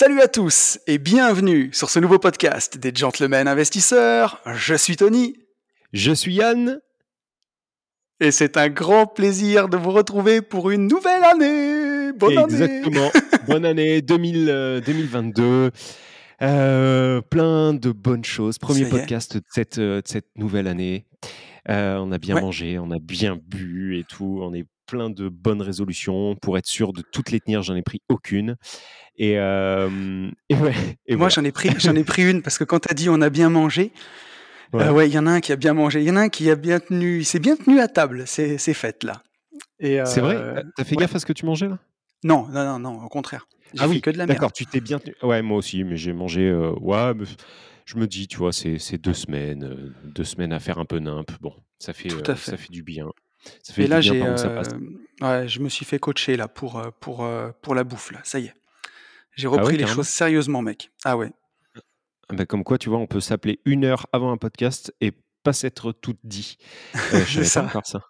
Salut à tous et bienvenue sur ce nouveau podcast des Gentlemen Investisseurs. Je suis Tony. Je suis Yann. Et c'est un grand plaisir de vous retrouver pour une nouvelle année. Bonne année. Exactement. Bonne année 2022. Euh, plein de bonnes choses. Premier podcast de cette, euh, de cette, nouvelle année. Euh, on a bien mangé, on a bien bu et tout. On est plein de bonnes résolutions. Pour être sûr de toutes les tenir, j'en ai pris aucune. Et, et ouais. Et moi, j'en ai pris, j'en ai pris une parce que quand tu as dit on a bien mangé, ouais, il y en a un qui a bien mangé, il y en a un qui a bien tenu, s'est bien tenu à table. C'est fête là. C'est vrai? T'as fait gaffe à ce que tu mangeais là? Non, non, non, non, au contraire. Ah oui, que de la D'accord, tu t'es bien. Ouais, moi aussi, mais j'ai mangé. Euh, ouais, je me dis, tu vois, c'est deux semaines, euh, deux semaines à faire un peu nimp. Bon, ça fait, euh, ça fait du bien. Ça fait Et là, j'ai, ouais, je me suis fait coacher là pour pour pour la bouffe là. Ça y est, j'ai ah repris les choses sérieusement, mec. Ah ouais. Ah bah, comme quoi, tu vois, on peut s'appeler une heure avant un podcast et pas s'être tout dit. je ça. Pas ça.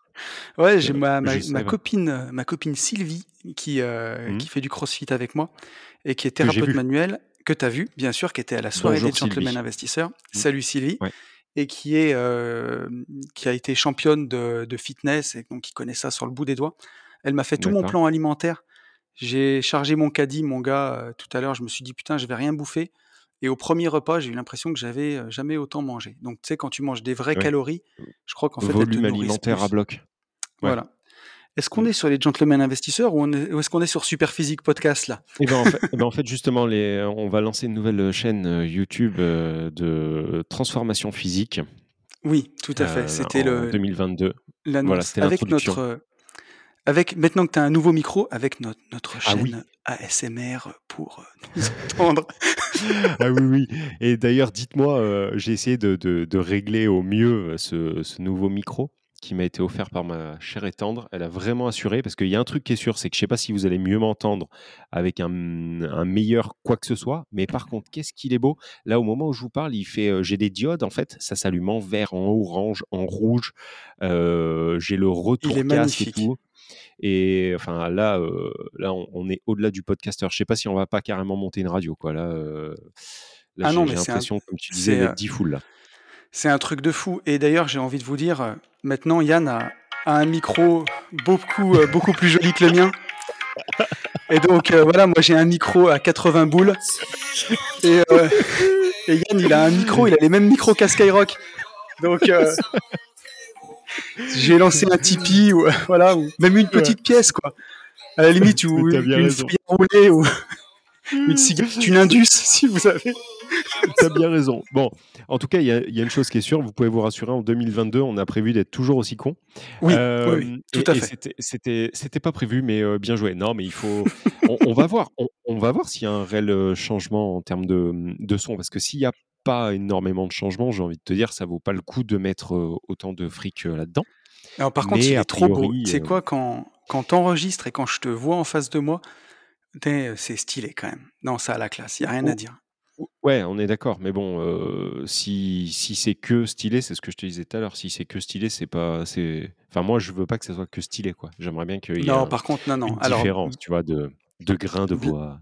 Ouais, j'ai ma, ma, copine, ma copine Sylvie qui, euh, mmh. qui fait du crossfit avec moi et qui est thérapeute manuel, que tu as vu, bien sûr, qui était à la soirée des Gentlemen Investisseurs. Mmh. Salut Sylvie. Et qui, est, euh, qui a été championne de, de, fitness et donc qui connaît ça sur le bout des doigts. Elle m'a fait tout mon plan alimentaire. J'ai chargé mon caddie, mon gars, euh, tout à l'heure. Je me suis dit, putain, je vais rien bouffer. Et au premier repas, j'ai eu l'impression que j'avais jamais autant mangé. Donc, tu sais, quand tu manges des vraies calories, je crois qu'en fait, volume alimentaire à bloc. Voilà. Est-ce qu'on est sur les gentlemen investisseurs ou, est-ce qu'on est sur Superphysique Podcast là? Eh ben, en, fait, eh ben, en, fait, justement, les, on va lancer une nouvelle chaîne euh, YouTube euh, de transformation physique. Oui, tout à fait. Euh, c'était le 2022. Voilà, c'était avec notre avec maintenant que tu as un nouveau micro avec notre, notre ah chaîne ASMR pour nous entendre. ah oui, oui. Et d'ailleurs, dites-moi, j'ai essayé de, de, de, régler au mieux ce, ce nouveau micro qui m'a été offert par ma chère et tendre, elle a vraiment assuré, parce qu'il y a un truc qui est sûr, c'est que je ne sais pas si vous allez mieux m'entendre avec un, meilleur quoi que ce soit, mais par contre, qu'est-ce qu'il est beau? Là, au moment où je vous parle, il fait, euh, j'ai des diodes, en fait, ça s'allume en vert, en orange, en rouge, euh, j'ai le retour casque et tout. Et enfin là, euh, là, on, est au-delà du podcasteur. Je sais pas si on va pas carrément monter une radio, quoi. Là, ah j'ai l'impression, comme tu disais, d'être 10 foules là. C'est un truc de fou. Et d'ailleurs, j'ai envie de vous dire, euh, maintenant, Yann a, un micro beaucoup, euh, beaucoup plus joli que le mien. Et donc, euh, voilà, moi, j'ai un micro à 80 boules. Et, Yann, il a un micro, il a les mêmes micros qu'à Skyrock. Donc, j'ai lancé un Tipeee, ou, voilà, ou même une petite pièce, quoi. À la limite, ou une, une roulée, ou une cigarette, une Indus, si vous savez. T'as bien raison. Bon, en tout cas, il y, a une chose qui est sûre, vous pouvez vous rassurer, en 2022, on a prévu d'être toujours aussi con. Oui, euh, tout à fait. C'était pas prévu, mais euh, bien joué. Non, mais il faut. on, va voir. On, va voir s'il y a un réel euh, changement en termes de, de son, parce que s'il n'y a pas énormément de changements, j'ai envie de te dire, ça vaut pas le coup de mettre autant de fric là-dedans. Alors par contre, c'est trop beau. Tu sais quoi, quand, quand t'enregistres et quand je te vois en face de moi, c'est stylé quand même. Non, ça a la classe, il n'y a rien à dire. Ouais, on est d'accord, mais bon, euh, si, si c'est que stylé, c'est ce que je te disais tout à l'heure. Si c'est que stylé, c'est pas, c'est, enfin moi je veux pas que ça soit que stylé quoi. J'aimerais bien qu'il y ait Non, par contre, non, non. une différence, tu vois, de, de grains de bois.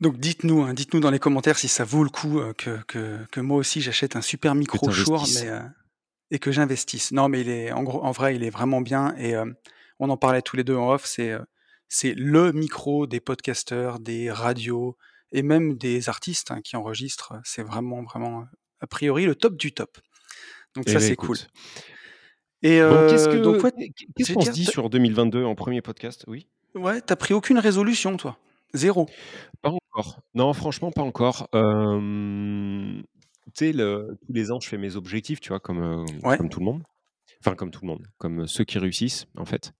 Donc dites-nous, hein, dites-nous dans les commentaires si ça vaut le coup euh, que, que, que moi aussi j'achète un super micro Shure, mais euh, et que j'investisse. Non, mais il est en gros, en vrai, il est vraiment bien et on en parlait tous les deux en off. C'est c'est le micro des podcasteurs, des radios, et même des artistes hein, qui enregistrent. C'est vraiment, vraiment, a priori, le top du top. Donc ça, eh ben, c'est cool. Et qu'est-ce qu'on se dit sur 2022 en premier podcast? Oui. Ouais, t'as pris aucune résolution, toi? Zéro? Pas encore. Non, franchement, pas encore. tu sais, tous les ans, je fais mes objectifs, tu vois, comme, comme tout le monde. Enfin, comme tout le monde, comme ceux qui réussissent, en fait.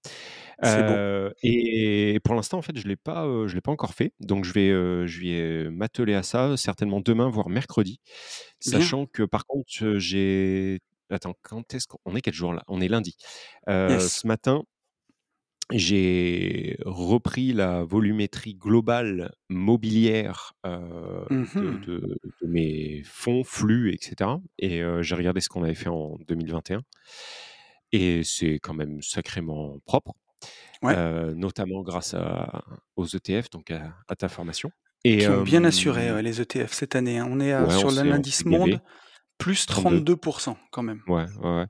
Euh, et pour l'instant, en fait, je l'ai pas, euh, je l'ai pas encore fait. Donc, je vais, euh, je vais m'atteler à ça, certainement demain, voire mercredi. Sachant que, par contre, j'ai. Attends, quand est-ce qu'on est quel jour là? On est lundi. Ce matin, j'ai repris la volumétrie globale mobilière mmh de, mes fonds, flux, etc. Et j'ai regardé ce qu'on avait fait en 2021. Et c'est quand même sacrément propre, notamment grâce aux ETF, donc à, ta formation. Et, Qui ont bien assuré les ETF cette année. Hein. On est sur l'indice monde plus 32% quand même. Ouais, ouais,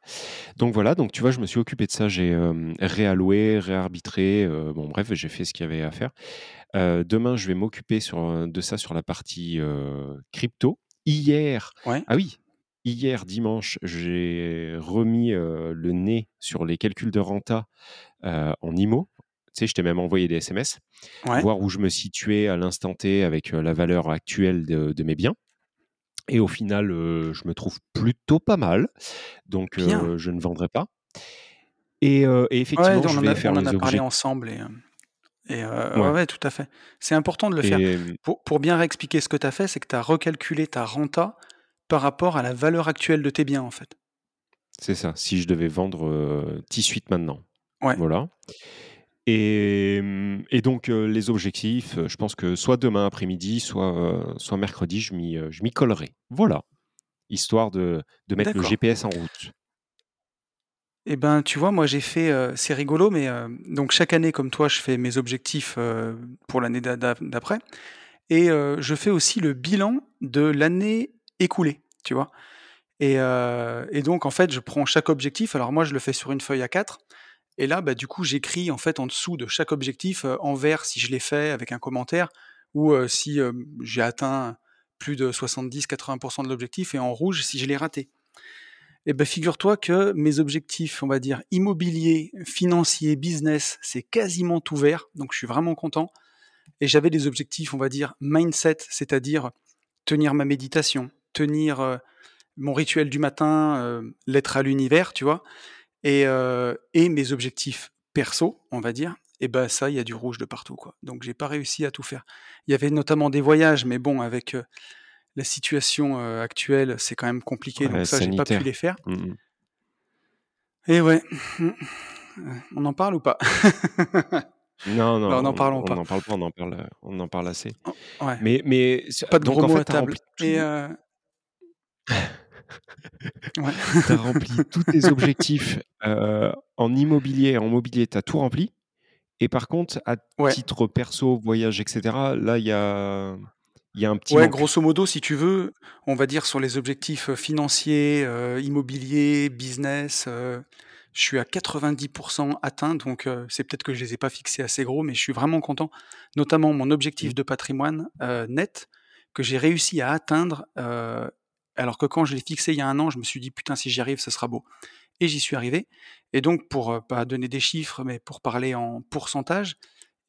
Donc voilà, donc tu vois, je me suis occupé de ça. J'ai réalloué, réarbitré. bon, bref, j'ai fait ce qu'il y avait à faire. demain, je vais m'occuper de ça sur la partie crypto. Hier, ah oui, hier dimanche, j'ai remis le nez sur les calculs de renta en IMO. Tu sais, je t'ai même envoyé des SMS, voir où je me situais à l'instant T avec la valeur actuelle de mes biens. Et au final, je me trouve plutôt pas mal. Donc, je ne vendrai pas. Et, effectivement, je vais faire on en a parlé ensemble. Et, et ouais. tout à fait. C'est important de le faire. Pour, pour, bien réexpliquer ce que tu as fait, c'est que tu as recalculé ta renta par rapport à la valeur actuelle de tes biens, en fait. C'est ça. Si je devais vendre T-Suite maintenant. Ouais. Voilà. Mmh, et, donc, les objectifs, je pense que soit demain après-midi, soit, soit mercredi, je m'y, je m'y collerai. Voilà. Histoire de, de mettre le GPS en route. Eh ben, tu vois, moi j'ai fait, c'est rigolo, mais donc chaque année, comme toi, je fais mes objectifs pour l'année d'après, et je fais aussi le bilan de l'année écoulée, tu vois. Et, et donc en fait, je prends chaque objectif. Alors moi, je le fais sur une feuille à 4 et là, bah, du coup, j'écris en fait en dessous de chaque objectif, en vert si je l'ai fait avec un commentaire, ou si j'ai atteint plus de 70-80% de l'objectif, et en rouge si je l'ai raté. Et ben figure-toi que mes objectifs, on va dire immobilier, financier, business, c'est quasiment tout vert, donc je suis vraiment content. Et j'avais des objectifs, on va dire mindset, c'est-à-dire tenir ma méditation, tenir mon rituel du matin, l'être à l'univers, tu vois. Et, mes objectifs perso, on va dire, et ben ça, il y a du rouge de partout, quoi. Donc j'ai pas réussi à tout faire. Il y avait notamment des voyages, mais bon, avec la situation actuelle, c'est quand même compliqué, donc ça, j'ai pas pu les faire. Mmh et ouais, on en parle ou pas? Non, non, bah, on en parle pas. On en parle pas, on en parle, on en parle assez. Oh, mais, mais pas de gros mots à table. Et Ouais. tu as rempli tous tes objectifs en immobilier, en mobilier, tu as tout rempli. Et par contre, à titre perso, voyage, etc., là, il y a, y a un petit. Ouais, grosso modo, si tu veux, on va dire sur les objectifs financiers, immobilier, business, je suis à 90% atteint. Donc, c'est peut-être que je les ai pas fixés assez gros, mais je suis vraiment content. Notamment mon objectif mmh. de patrimoine net que j'ai réussi à atteindre alors que quand je l'ai fixé il y a un an, je me suis dit putain si j'y arrive, ce sera beau. Et j'y suis arrivé. Et donc pour pas donner des chiffres, mais pour parler en pourcentage,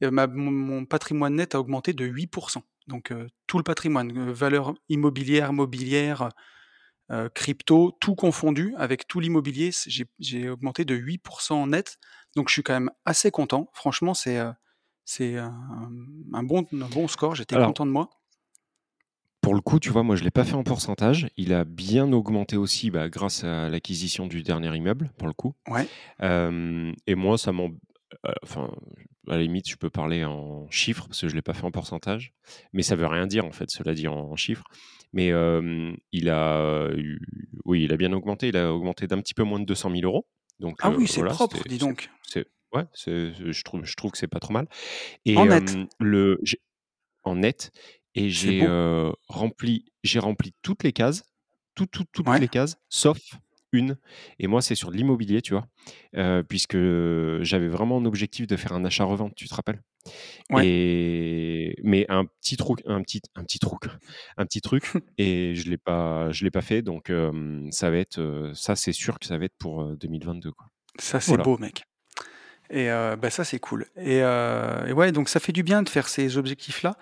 mon, patrimoine net a augmenté de 8%. Donc tout le patrimoine, valeur immobilière, mobilière, crypto, tout confondu, avec tout l'immobilier, j'ai augmenté de 8% net. Donc je suis quand même assez content. Franchement, c'est c'est un, bon, bon score. J'étais content de moi pour le coup, tu vois, moi, je ne l'ai pas fait en pourcentage. Il a bien augmenté aussi bah, grâce à l'acquisition du dernier immeuble, pour le coup. Ouais. et moi, ça m'en. Euh, enfin, à la limite, je peux parler en chiffres parce que je ne l'ai pas fait en pourcentage. Mais ça ne veut rien dire, en fait, cela dit en, chiffres. Mais il a. oui, il a bien augmenté. Il a augmenté d'un petit peu moins de 200 000 euros. Donc, ah oui, c'est propre, dis donc. ouais, je trouve, je trouve que c'est pas trop mal. Et, en net. Le, en net. Et j'ai rempli, j'ai rempli toutes les cases, toutes, les cases, sauf une. Et moi, c'est sur l'immobilier, tu vois, puisque j'avais vraiment un objectif de faire un achat-revente, tu te rappelles? Et mais un petit truc, un petit, un petit truc, un petit truc, et je l'ai pas, je l'ai pas fait. Donc ça va être, ça c'est sûr que ça va être pour 2022, quoi. Ça c'est beau, mec. Et bah ça c'est cool. Et, et ouais, donc ça fait du bien de faire ces objectifs-là.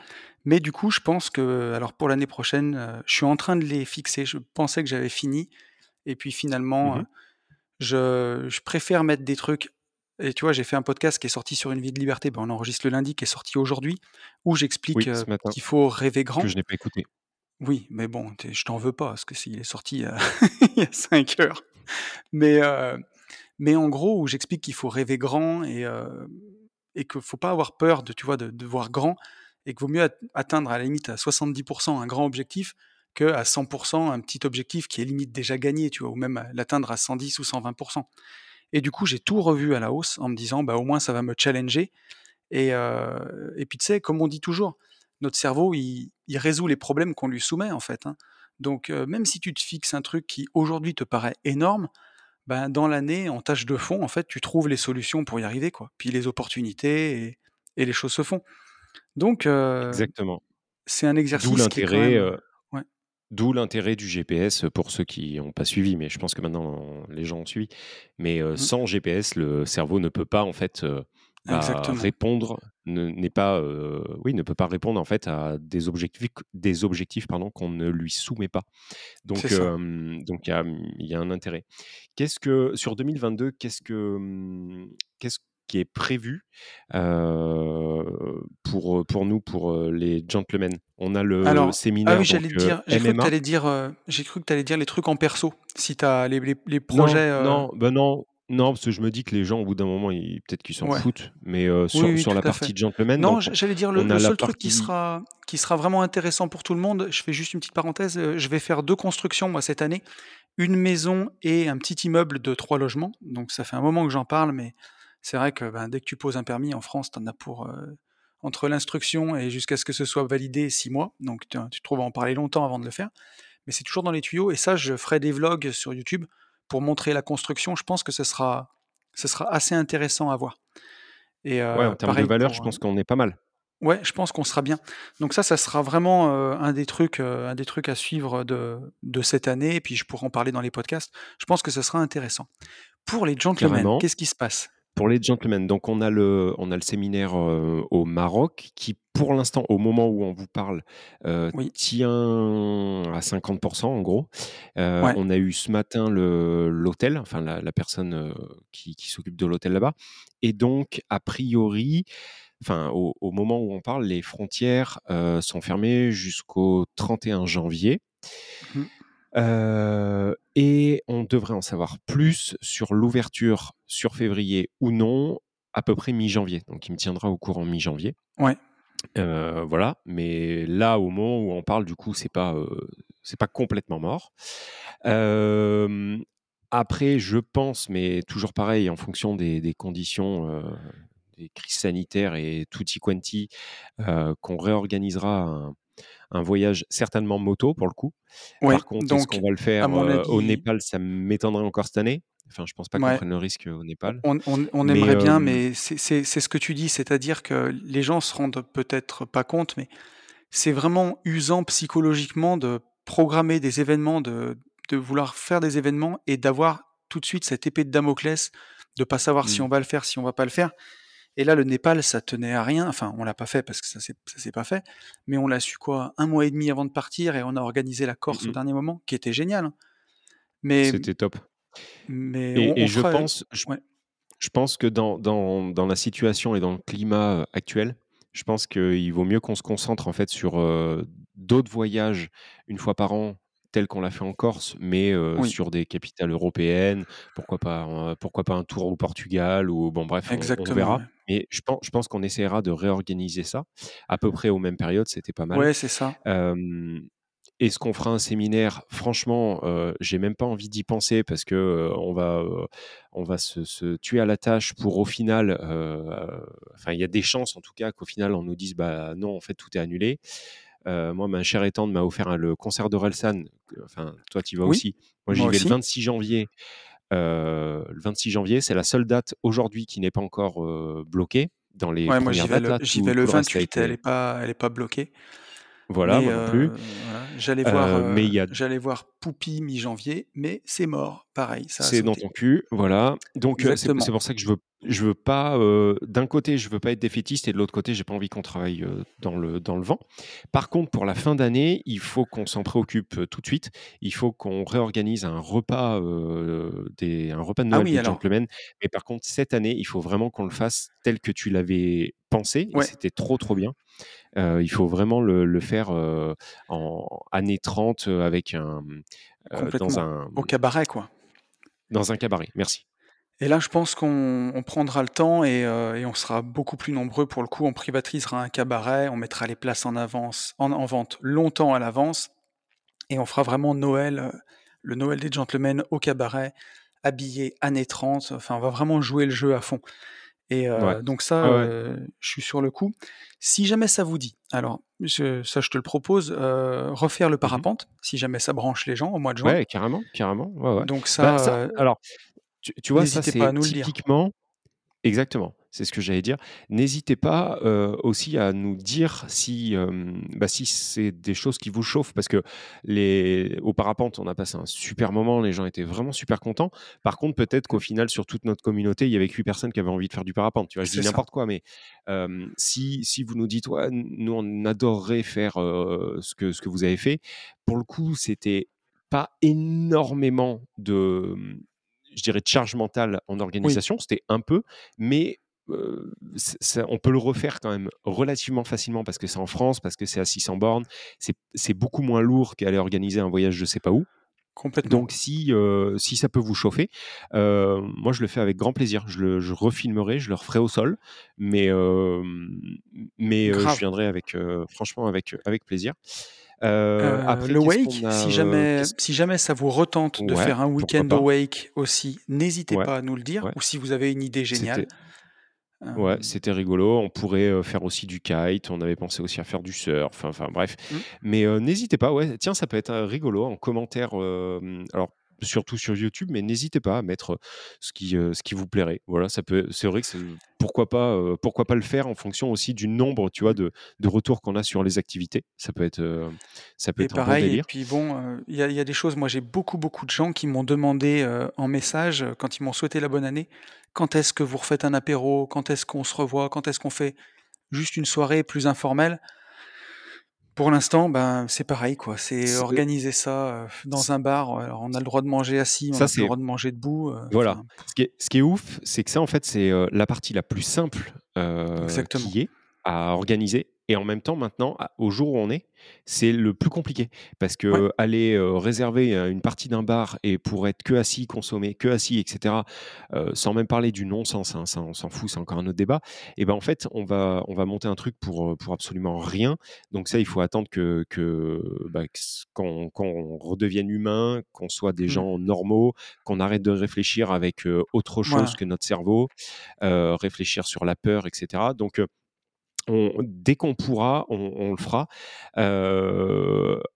Mais du coup, je pense que, alors pour l'année prochaine, euh, je suis en train de les fixer. Je pensais que j'avais fini, et puis finalement, mmh je, je préfère mettre des trucs. Et tu vois, j'ai fait un podcast qui est sorti sur une vie de liberté. Ben, on enregistre le lundi, qui est sorti aujourd'hui, où j'explique qu'il faut rêver grand. Que je n'ai pas écouté. Oui, mais bon, je t'en veux pas, parce que s'il est sorti il y a 5 heures. Mais, mais en gros, où j'explique qu'il faut rêver grand et, et qu'il faut pas avoir peur de, tu vois, de, voir grand et qu'il vaut mieux atteindre à la limite à 70% un grand objectif que à 100% un petit objectif qui est limite déjà gagné, tu vois, ou même l'atteindre à 110 ou 120%. Et du coup, j'ai tout revu à la hausse en me disant, bah, au moins, ça va me challenger. Et, et puis, tu sais, comme on dit toujours, notre cerveau, il, résout les problèmes qu'on lui soumet, en fait. Hein. Donc, même si tu te fixes un truc qui aujourd'hui te paraît énorme, ben, dans l'année, en tâche de fond, en fait, tu trouves les solutions pour y arriver, quoi. Puis les opportunités et, les choses se font. Donc, Exactement. c'est un exercice D'où l'intérêt, D'où l'intérêt du GPS pour ceux qui n'ont pas suivi, mais je pense que maintenant les gens ont suivi. Mais mmh. sans GPS, le cerveau ne peut pas en fait répondre, n'est pas, oui, ne peut pas répondre en fait à des objectifs, des objectifs pardon qu'on ne lui soumet pas. Donc, donc il y, a un intérêt. Qu'est-ce que sur 2022, qu'est-ce que mmh, qu'est-ce qui est prévu pour, pour nous, pour les gentlemen. On a le Alors, ah séminaire. oui, j'allais dire, j'ai cru, que dire, j'ai cru que tu allais dire les trucs en perso, si tu as les, les, projets. Non, ben non, non, parce que je me dis que les gens, au bout d'un moment, peut-être qu'ils s'en foutent, mais sur, sur la partie gentleman. Non, j'allais dire le, seul truc qui sera, qui sera vraiment intéressant pour tout le monde, je fais juste une petite parenthèse, je vais faire deux constructions, moi, cette année. Une maison et un petit immeuble de trois logements. Donc, ça fait un moment que j'en parle, mais c'est vrai que ben, dès que tu poses un permis en France, tu en as pour euh, entre l'instruction et jusqu'à ce que ce soit validé six mois. Donc tu, tu trouves à en parler longtemps avant de le faire. Mais c'est toujours dans les tuyaux. Et ça, je ferai des vlogs sur YouTube pour montrer la construction. Je pense que ce sera, ce sera assez intéressant à voir. Et, euh, ouais, en termes de valeur, je pense qu'on est pas mal. Ouais, je pense qu'on sera bien. Donc ça, ça sera vraiment euh, un, des trucs, un des trucs à suivre de, de cette année. Et puis je pourrai en parler dans les podcasts. Je pense que ce sera intéressant. Pour les gentlemen, qu'est-ce qui se passe? Pour les gentlemen, donc on a le, on a le séminaire euh, au Maroc qui, pour l'instant, au moment où on vous parle, euh, tient à 50% en gros. Euh, on a eu ce matin l'hôtel, enfin la, personne qui, s'occupe de l'hôtel là-bas. Et donc, a priori, enfin, au, moment où on parle, les frontières sont fermées jusqu'au 31 janvier. Mmh. Euh, et on devrait en savoir plus sur l'ouverture sur février ou non, à peu près mi-janvier. Donc il me tiendra au courant mi-janvier. Ouais. Euh, voilà, mais là, au moment où on parle, du coup, c'est pas, euh, c'est pas complètement mort. après, je pense, mais toujours pareil, en fonction des, des conditions, des crises sanitaires et tutti quanti, qu'on réorganisera un, un voyage certainement moto pour le coup. Par contre, est-ce qu'on va le faire euh, au Népal Ça m'étonnerait encore cette année. Enfin, je pense pas qu'on prenne le risque au Népal. On, aimerait bien, mais c'est ce que tu dis, c'est-à-dire que les gens se rendent peut-être pas compte, mais c'est vraiment usant psychologiquement de programmer des événements, de, de vouloir faire des événements et d'avoir tout de suite cette épée de Damoclès, de pas savoir si mmh. on va le faire, si on va pas le faire. Et là, le Népal, ça tenait à rien. Enfin, on l'a pas fait parce que ça s'est, s'est pas fait. Mais on l'a su quoi, un mois et demi avant de partir et on a organisé la Corse au dernier moment, qui était génial. Hein. Mais c'était top. Mais et, je pense, je, pense que dans, dans, dans, la situation et dans le climat euh, actuel, je pense qu'il vaut mieux qu'on se concentre en fait sur euh, d'autres voyages une fois par an tel qu'on l'a fait en Corse, mais sur des capitales européennes. Pourquoi pas, pourquoi pas un tour au Portugal ou bon bref, on, verra. Mais je pense, je pense qu'on essaiera de réorganiser ça à peu près aux mêmes périodes. C'était pas mal. Ouais, c'est ça. Est-ce qu'on fera un séminaire? Franchement, j'ai même pas envie d'y penser parce que on va, on va se, tuer à la tâche pour au final. Enfin, il y a des chances en tout cas qu'au final on nous dise bah non, en fait tout est annulé. Euh, moi, ma chère étante m'a offert le concert d'Orelsan. Enfin, toi, tu y vas aussi. Moi, j'y vais le 26 janvier. Euh, le 26 janvier, c'est la seule date aujourd'hui qui n'est pas encore euh, bloquée dans les ouais, moi, j'y vais, le, 28, elle n'est pas, elle est pas bloquée. Voilà, moi non plus. J'allais voir, j'allais voir Poupie mi-janvier, mais c'est mort, pareil, C'est dans ton cul, voilà. Donc c'est pour ça que je veux je veux pas, d'un côté, je veux pas être défaitiste et de l'autre côté, j'ai pas envie qu'on travaille, dans le dans le vent. Par contre, pour la fin d'année, il faut qu'on s'en préoccupe, tout de suite. Il faut qu'on réorganise un repas, des un repas de ah Noël des gentlemen. Mais par contre, cette année, il faut vraiment qu'on le fasse tel que tu l'avais pensé c'était trop, trop bien. il faut vraiment le faire, en année 30, avec un, dans un Au cabaret, quoi. dans un cabaret, merci. Et là, je pense qu'on prendra le temps et, euh, on sera beaucoup plus nombreux pour le coup. On privatisera un cabaret, on mettra les places en avance, en, vente longtemps à l'avance, et on fera vraiment Noël, euh, le Noël des gentlemen au cabaret, habillé années 30. Enfin, on va vraiment jouer le jeu à fond. Et euh, donc ça, je suis sur le coup. Si jamais ça vous dit, alors ça je te le propose, refaire le mmh parapente, si jamais ça branche les gens au mois de juin. Ouais, carrément, carrément. Donc bah, ça, alors tu, vois, ça, c'est typiquement. Exactement, c'est ce que j'allais dire. N'hésitez pas aussi à nous dire si, bah, si c'est des choses qui vous chauffent, parce que les... au parapente, on a passé un super moment, les gens étaient vraiment super contents. Par contre, peut-être qu'au final, sur toute notre communauté, il y avait que 8 personnes qui avaient envie de faire du parapente. Tu vois, je dis n'importe quoi, mais si, si vous nous dites, ouais, nous, on adorerait faire ce, que, ce que vous avez fait, pour le coup, c'était pas énormément de, je dirais, de charge mentale en organisation. C'était un peu, mais on peut le refaire quand même relativement facilement parce que c'est en France, parce que c'est à 600 bornes. C'est beaucoup moins lourd qu'aller organiser un voyage je sais pas où. Complètement. Donc si, si ça peut vous chauffer, moi je le fais avec grand plaisir. Je, le, je refilmerai, je le referai au sol, mais, mais je viendrai avec, franchement avec, avec plaisir. Euh, après, le wake, si jamais, si jamais ça vous retente de faire un week-end au wake aussi, n'hésitez pas à nous le dire. Ou si vous avez une idée géniale. Ouais, c'était rigolo. On pourrait faire aussi du kite. On avait pensé aussi à faire du surf. Enfin, bref. Mmh. Mais n'hésitez pas. Ouais, tiens, ça peut être rigolo en commentaire. alors, surtout sur YouTube, mais n'hésitez pas à mettre ce qui, ce qui vous plairait. Voilà, ça peut. C'est vrai que pourquoi pas, pourquoi pas le faire en fonction aussi du nombre, tu vois, de, de retours qu'on a sur les activités. Ça peut être, ça peut être pareil, un bon délire. Et puis bon, il y, a, y, a des choses. Moi, j'ai beaucoup, beaucoup de gens qui m'ont demandé en message quand ils m'ont souhaité la bonne année. Quand est-ce que vous refaites un apéro? Quand est-ce qu'on se revoit? Quand est-ce qu'on fait juste une soirée plus informelle? Pour l'instant, ben, c'est pareil, quoi. C'est organiser ça dans un bar. on a le droit de manger assis, on a le droit de manger debout. voilà. ce, qui est, ce qui est ouf, c'est que ça, en fait, c'est la partie la plus simple qui est à organiser et en même temps, maintenant, au jour où on est, c'est le plus compliqué. Parce que aller réserver une partie d'un bar et pour être que assis, consommer que assis, etc., sans même parler du non-sens, hein, ça, on s'en fout, c'est encore un autre débat, et ben en fait, on va, on va monter un truc pour, pour absolument rien. Donc ça, il faut attendre que, que bah, qu'on, redevienne humain, qu'on soit des mmh. gens normaux, qu'on arrête de réfléchir avec autre chose que notre cerveau, réfléchir sur la peur, etc. Donc, dès qu'on pourra, on, le fera.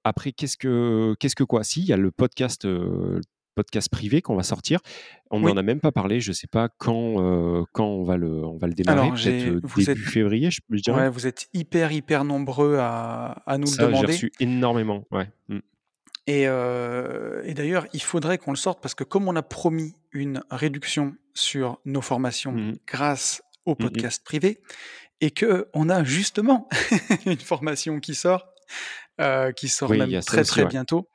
après, qu'est-ce que, qu'est-ce que quoi? Si, il y a le podcast, podcast privé qu'on va sortir. On n'en a même pas parlé. Je ne sais pas quand, quand on va le, on va le démarrer. Peut-être début février, je, dirais. Ouais, vous êtes hyper hyper nombreux à, à nous le demander. J'ai reçu énormément. Ouais. Mmh. Et, et d'ailleurs, il faudrait qu'on le sorte parce que comme on a promis une réduction sur nos formations mmh grâce au mmh podcast privé, et que on a justement une formation qui sort, euh, qui sort même très très bientôt.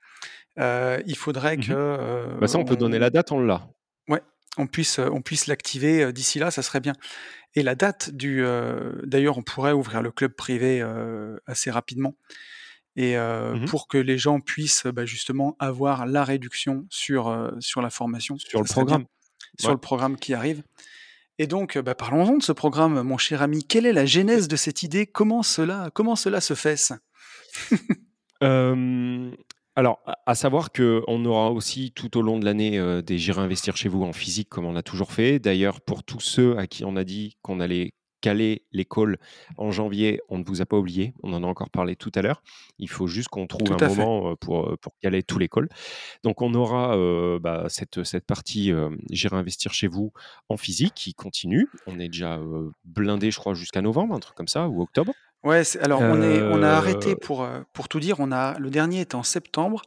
Euh, il faudrait mmh que. bah ça, on peut donner la date, on l'a. Ouais, on puisse, on puisse l'activer d'ici là, ça serait bien. Et la date du. D'ailleurs, on pourrait ouvrir le club privé assez rapidement. Et mmh pour que les gens puissent bah, justement avoir la réduction sur, sur la formation. Sur le programme. Sur le programme qui arrive. Et donc, bah, parlons-en de ce programme, mon cher ami. Quelle est la genèse de cette idée? Comment cela, se fait alors, à savoir qu'on aura aussi tout au long de l'année des J'irai investir chez vous en physique comme on a toujours fait. D'ailleurs, pour tous ceux à qui on a dit qu'on allait caler l'école en janvier, on ne vous a pas oublié. On en a encore parlé tout à l'heure. Il faut juste qu'on trouve un moment pour, pour caler tout l'école. Donc, on aura bah, cette, cette partie J'irai investir chez vous en physique qui continue. On est déjà blindé, je crois, jusqu'à novembre, un truc comme ça, ou octobre. Ouais, alors on est on a arrêté pour, pour tout dire, on a le dernier est en septembre,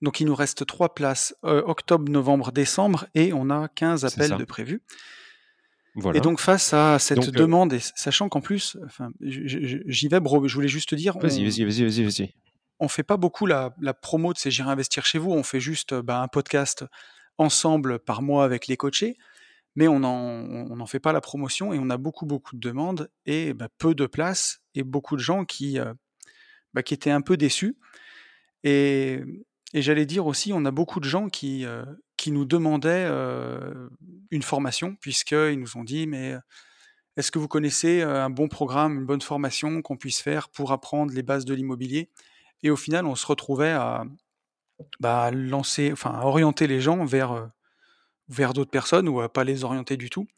donc il nous reste trois places, octobre, novembre, décembre et on a 15 appels de prévus. Et donc face à cette demande et sachant qu'en plus, enfin, j'y vais bro, je voulais juste te dire Vas-y, vas-y, vas-y, vas-y, vas-y. on fait pas beaucoup la la promo de ces J'irai investir chez vous, on fait juste, bah, un podcast ensemble par mois avec les coachés mais on n'en fait pas la promotion et on a beaucoup, beaucoup de demandes et bah, peu de place et beaucoup de gens qui, euh, bah, qui étaient un peu déçus. Et, j'allais dire aussi, on a beaucoup de gens qui, euh, qui nous demandaient une formation, puisqu'ils nous ont dit, mais est-ce que vous connaissez un bon programme, une bonne formation qu'on puisse faire pour apprendre les bases de l'immobilier? Et au final, on se retrouvait à bah, lancer, enfin, à orienter les gens vers vers d'autres personnes ou à pas les orienter du tout.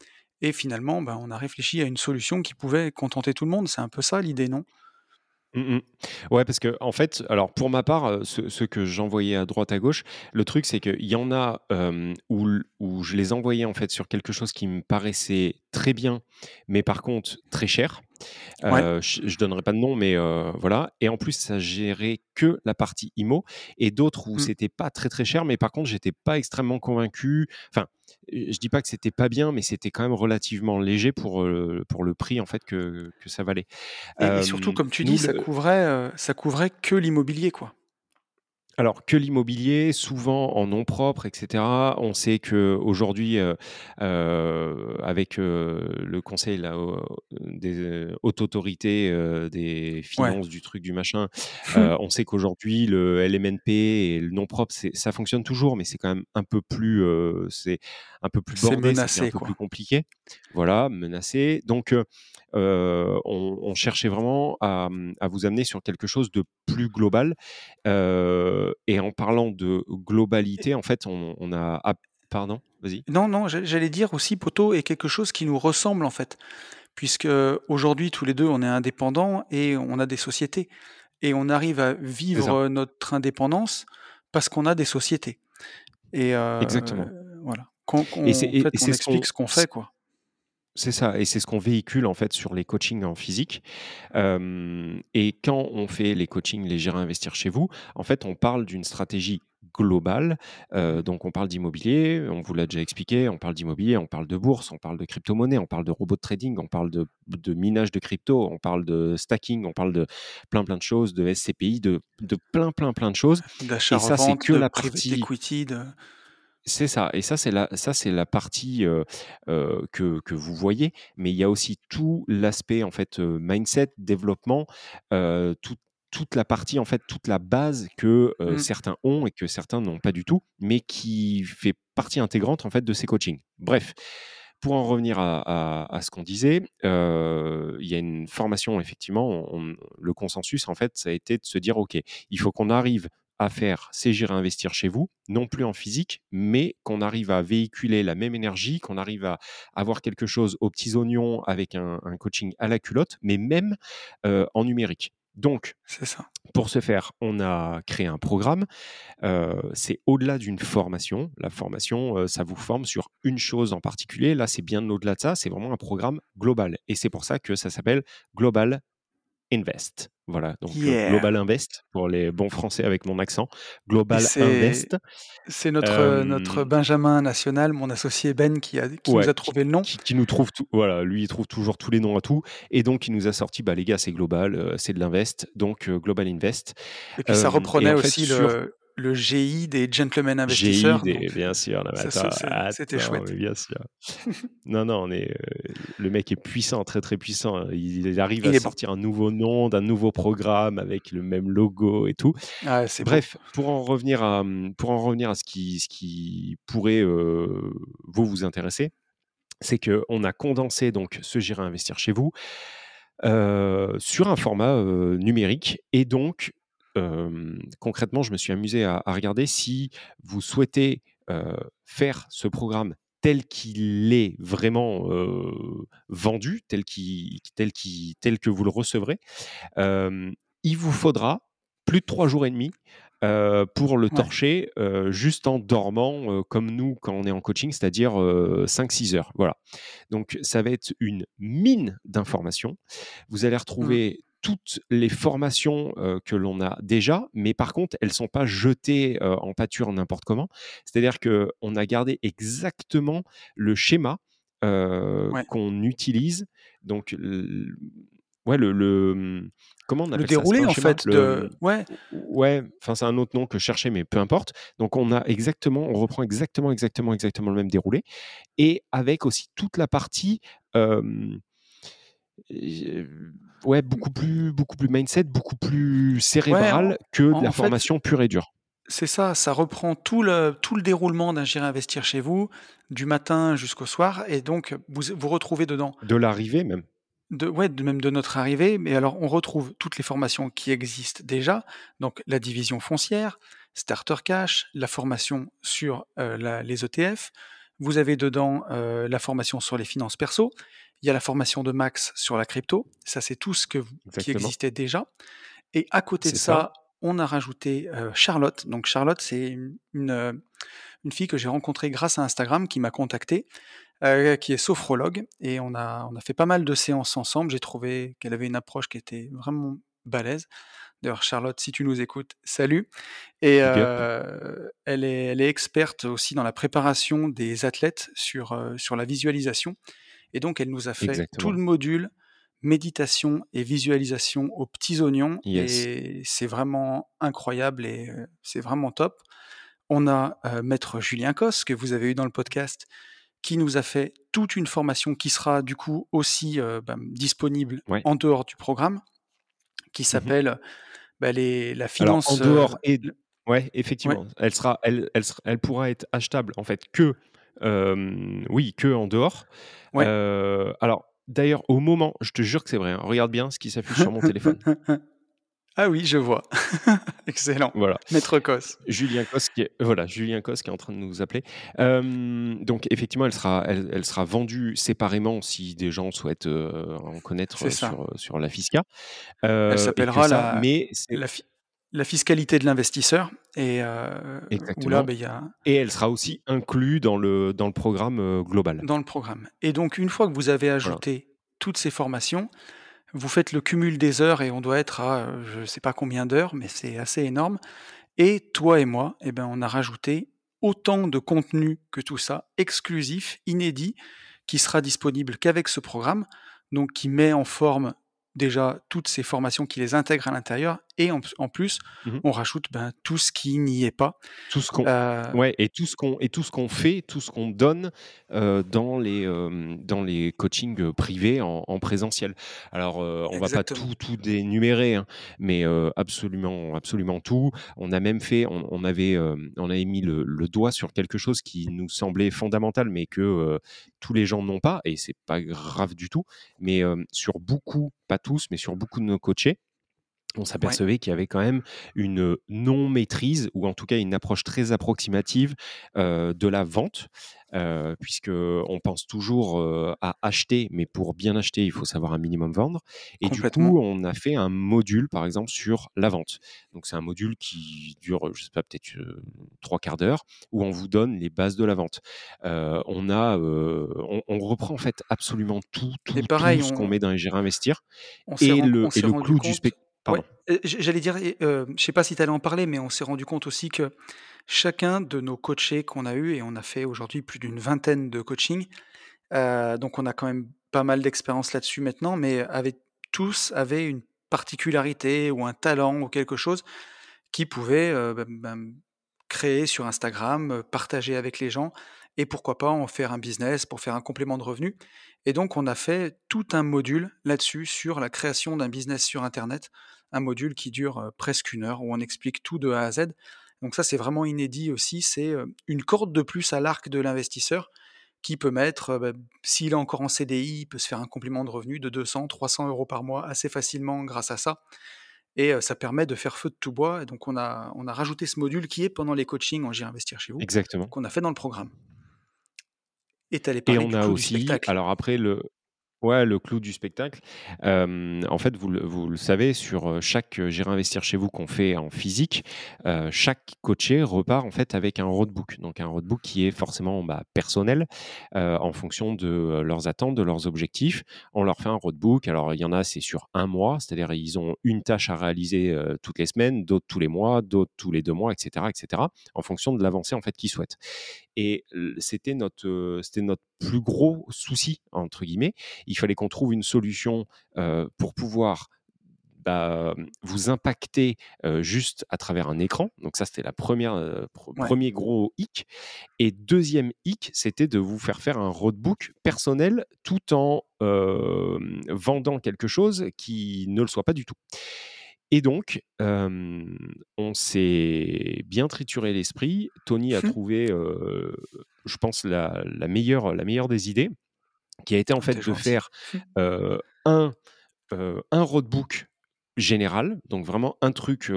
Et finalement, ben, on a réfléchi à une solution qui pouvait contenter tout le monde. C'est un peu ça l'idée, non? Mmh ouais, parce que en fait, alors pour ma part, ce, que j'envoyais à droite à gauche, le truc c'est qu'il y en a où, où je les envoyais en fait sur quelque chose qui me paraissait très bien, mais par contre très cher. Je, ne donnerai pas de nom, mais voilà. Et en plus, ça gérait que la partie IMO, et d'autres où mmh. c'était pas très très cher, mais par contre, j'étais pas extrêmement convaincu. Enfin, je dis pas que c'était pas bien, mais c'était quand même relativement léger pour, pour le prix en fait que, que ça valait. Et, surtout, comme tu dis, ça couvrait, ça couvrait que l'immobilier, quoi. Alors que l'immobilier, souvent en nom propre, etc. On sait que aujourd'hui, euh, euh, avec euh, le conseil là, des hautes autorités des finances, du truc, du machin, on sait qu'aujourd'hui le LMNP et le nom propre, ça fonctionne toujours, mais c'est quand même un peu plus, c'est un peu plus bordé, c'est un peu plus compliqué. Voilà, menacé. Donc on, cherchait vraiment à, vous amener sur quelque chose de plus global. et en parlant de globalité, en fait, on, a... Ah, pardon, vas-y. Non, non, j'allais dire aussi, Poto est quelque chose qui nous ressemble, en fait. Puisque aujourd'hui, tous les deux, on est indépendants et on a des sociétés. Et on arrive à vivre notre indépendance parce qu'on a des sociétés. Et Exactement. Voilà. Qu'on, et c'est, explique ce qu'on fait, quoi. C'est ça, et c'est ce qu'on véhicule en fait sur les coachings en physique. et quand on fait les coachings les gérer investir chez vous, en fait, on parle d'une stratégie globale. donc, on parle d'immobilier, on vous l'a déjà expliqué, on parle d'immobilier, on parle de bourse, on parle de crypto-monnaie, on parle de robots de trading, on parle de, minage de crypto, on parle de stacking, on parle de plein plein de choses, de SCPI, de, de plein plein plein de choses. D'achat, ça, c'est que la partie equity, de... C'est ça, et ça c'est la, ça c'est la partie que, que, vous voyez, mais il y a aussi tout l'aspect en fait mindset, développement, toute la partie en fait, toute la base que mmh. certains ont et que certains n'ont pas du tout, mais qui fait partie intégrante en fait de ces coachings. Bref. Pour en revenir à, ce qu'on disait, il y a une formation, effectivement, le consensus, en fait, ça a été de se dire, OK, il faut qu'on arrive à faire, c'est gérer investir chez vous, non plus en physique, mais qu'on arrive à véhiculer la même énergie, qu'on arrive à avoir quelque chose aux petits oignons avec un, coaching à la culotte, mais même euh, en numérique. Donc, ça. Pour ce faire, on a créé un programme. Euh, c'est au-delà d'une formation. La formation, euh, ça vous forme sur une chose en particulier. Là, c'est bien au-delà de ça. C'est vraiment un programme global. Et c'est pour ça que ça s'appelle Global Invest. Voilà, donc Global Invest, pour les bons français avec mon accent. Global Invest. C'est notre, notre Benjamin National, mon associé Ben, qui, a, qui nous a trouvé le nom. Qui, nous trouve tout, voilà, lui, il trouve toujours tous les noms à tout. Et donc, il nous a sorti, bah, les gars, c'est global, c'est de l'invest, donc Global Invest. Et puis, ça reprenait aussi le, le GI des gentlemen investisseurs. GI bien sûr. C'était chouette. bien sûr. non, non, on est, euh, le mec est puissant, très très puissant. Il, arrive à sortir un nouveau nom, d'un nouveau programme avec le même logo et tout. Ah, Bref, pour en revenir à, pour en revenir à ce qui, ce qui pourrait euh, vous vous intéresser, c'est que on a condensé donc ce J'irai investir chez vous. Euh, sur un format numérique et donc concrètement, je me suis amusé à, regarder si vous souhaitez faire ce programme tel qu'il est vraiment vendu, tel, tel, tel que vous le recevrez, il vous faudra plus de trois jours et demi pour le torcher juste en dormant comme nous quand on est en coaching, c'est-à-dire 5-6 heures. Voilà. Donc ça va être une mine d'informations. Vous allez mmh. Toutes les formations que l'on a déjà, mais par contre, elles ne sont pas jetées en pâture n'importe comment. C'est-à-dire qu'on a gardé exactement le schéma qu'on utilise. Donc, ouais, le, mmh, comment on appelle le déroulé en fait de ouais. ouais enfin c'est un autre nom que je cherchais mais peu importe. Donc on a exactement on reprend exactement exactement exactement le même déroulé. Et avec aussi toute la partie ouais, beaucoup plus, beaucoup plus mindset, beaucoup plus cérébrale que de la formation pure et dure. C'est ça, ça reprend tout le, tout le déroulement d'un J'irai investir chez vous, du matin jusqu'au soir, et donc vous vous retrouvez dedans. De l'arrivée même. De, ouais, de même de notre arrivée, mais alors on retrouve toutes les formations qui existent déjà, donc la division foncière, Starter Cash, la formation sur euh, les ETF, vous avez dedans euh, la formation sur les finances perso, il y a la formation de Max sur la crypto. Ça, c'est tout ce que, qui existait déjà. Et à côté de ça, on a rajouté euh, Charlotte. Donc Charlotte, c'est une, euh, une, fille que j'ai rencontrée grâce à Instagram qui m'a contacté, euh, qui est sophrologue. Et on a, on a fait pas mal de séances ensemble. J'ai trouvé qu'elle avait une approche qui était vraiment balèze. D'ailleurs, Charlotte, si tu nous écoutes, salut. Et elle, est, elle est experte aussi dans la préparation des athlètes sur, sur la visualisation. Et donc, elle nous a fait tout le module méditation et visualisation aux petits oignons. Et c'est vraiment incroyable et c'est vraiment top. On a maître Julien Cos, que vous avez eu dans le podcast, qui nous a fait toute une formation qui sera du coup aussi bah, disponible en dehors du programme, qui mmh s'appelle bah, la finance. en dehors et ouais, effectivement, elle sera, elle, elle, elle, pourra être achetable en fait que oui, que en dehors. alors, d'ailleurs, au moment, je te jure que c'est vrai, hein, regarde bien ce qui s'affiche sur mon téléphone. Ah oui, je vois. Excellent. Voilà. Maître Cos. Julien Cos qui est, voilà, Julien Cos qui est en train de nous appeler. donc effectivement, elle sera, elle, sera vendue séparément si des gens souhaitent en connaître sur, sur, la Fisca. elle s'appellera la, mais la, la fiscalité de l'investisseur. Et, euh, Exactement. Ben, y a... et elle sera aussi inclue dans le, dans le programme euh, global. Dans le programme. Et donc, une fois que vous avez ajouté toutes ces formations, vous faites le cumul des heures et on doit être à je ne sais pas combien d'heures, mais c'est assez énorme. Et toi et moi, eh ben, on a rajouté autant de contenu que tout ça, exclusif, inédit, qui sera disponible qu'avec ce programme, donc qui met en forme déjà toutes ces formations qui les intègrent à l'intérieur et en, plus mmh on rajoute ben, tout ce qui n'y est pas. Tout ce qu'on euh ouais et tout ce qu'on et tout ce qu'on fait, tout ce qu'on donne euh, dans les dans les coachings privés en, présentiel. Alors on va pas tout tout dénumérer, hein, mais absolument absolument tout. On a même fait, on, avait on avait mis le, le, doigt sur quelque chose qui nous semblait fondamental, mais que tous les gens n'ont pas et c'est pas grave du tout. Mais sur beaucoup, pas tous, mais sur beaucoup de nos coachés on s'apercevait qu'il y avait quand même une non-maîtrise, ou en tout cas une approche très approximative de la vente, puisque on pense toujours à acheter, mais pour bien acheter, il faut savoir un minimum vendre. Et du coup, on a fait un module, par exemple, sur la vente. Donc c'est un module qui dure, je sais pas, peut-être trois quarts d'heure, où on vous donne les bases de la vente. on a, on, reprend en fait absolument tout, tout, ce qu'on met dans les gérer investir, et le, et le clou du spectacle J'allais dire, je ne sais pas si tu allais en parler, mais on s'est rendu compte aussi que chacun de nos coachés qu'on a eu, et on a fait aujourd'hui plus d'une vingtaine de coachings, donc on a quand même pas mal d'expérience là-dessus maintenant, mais avec, tous avaient une particularité ou un talent ou quelque chose qui pouvait bah, bah, créer sur Instagram, partager avec les gens, et pourquoi pas en faire un business pour faire un complément de revenu. Et donc on a fait tout un module là-dessus sur la création d'un business sur Internet un module qui dure presque une heure où on explique tout de A à Z. Donc ça, c'est vraiment inédit aussi. C'est une corde de plus à l'arc de l'investisseur qui peut mettre, bah, s'il est encore en CDI, il peut se faire un complément de revenu de 200, 300 euros par mois assez facilement grâce à ça. Et ça permet de faire feu de tout bois. Et donc on a, on a rajouté ce module qui est pendant les coachings en J'ai investir chez vous. Exactement. Qu'on a fait dans le programme. Et, et on a aussi, alors après le, Ouais, le clou du spectacle. en fait, vous le vous le savez, sur, chaque, J'irai investir chez vous qu'on fait en physique, chaque coaché repart en fait avec un roadbook. Donc un roadbook qui est forcément, bah, personnel, en fonction de, leurs attentes, de leurs objectifs. On leur fait un roadbook. Alors il y en a, c'est sur un mois, c'est-à-dire ils ont une tâche à réaliser, toutes les semaines, d'autres tous les mois, d'autres tous les deux mois etc., etc., en fonction de l'avancée en fait qu'ils souhaitent. Et c'était notre, c'était notre plus gros souci entre guillemets. Il fallait qu'on trouve une solution pour pouvoir bah, vous impacter juste à travers un écran. Donc ça, c'était la première premier gros hic. Et deuxième hic, c'était de vous faire faire un roadbook personnel tout en vendant quelque chose qui ne le soit pas du tout. Et donc, on s'est bien trituré l'esprit. Tony a mmh. trouvé, je pense, la, meilleure, la meilleure des idées, qui a été en fait de faire mmh. un, un roadbook général, donc vraiment un truc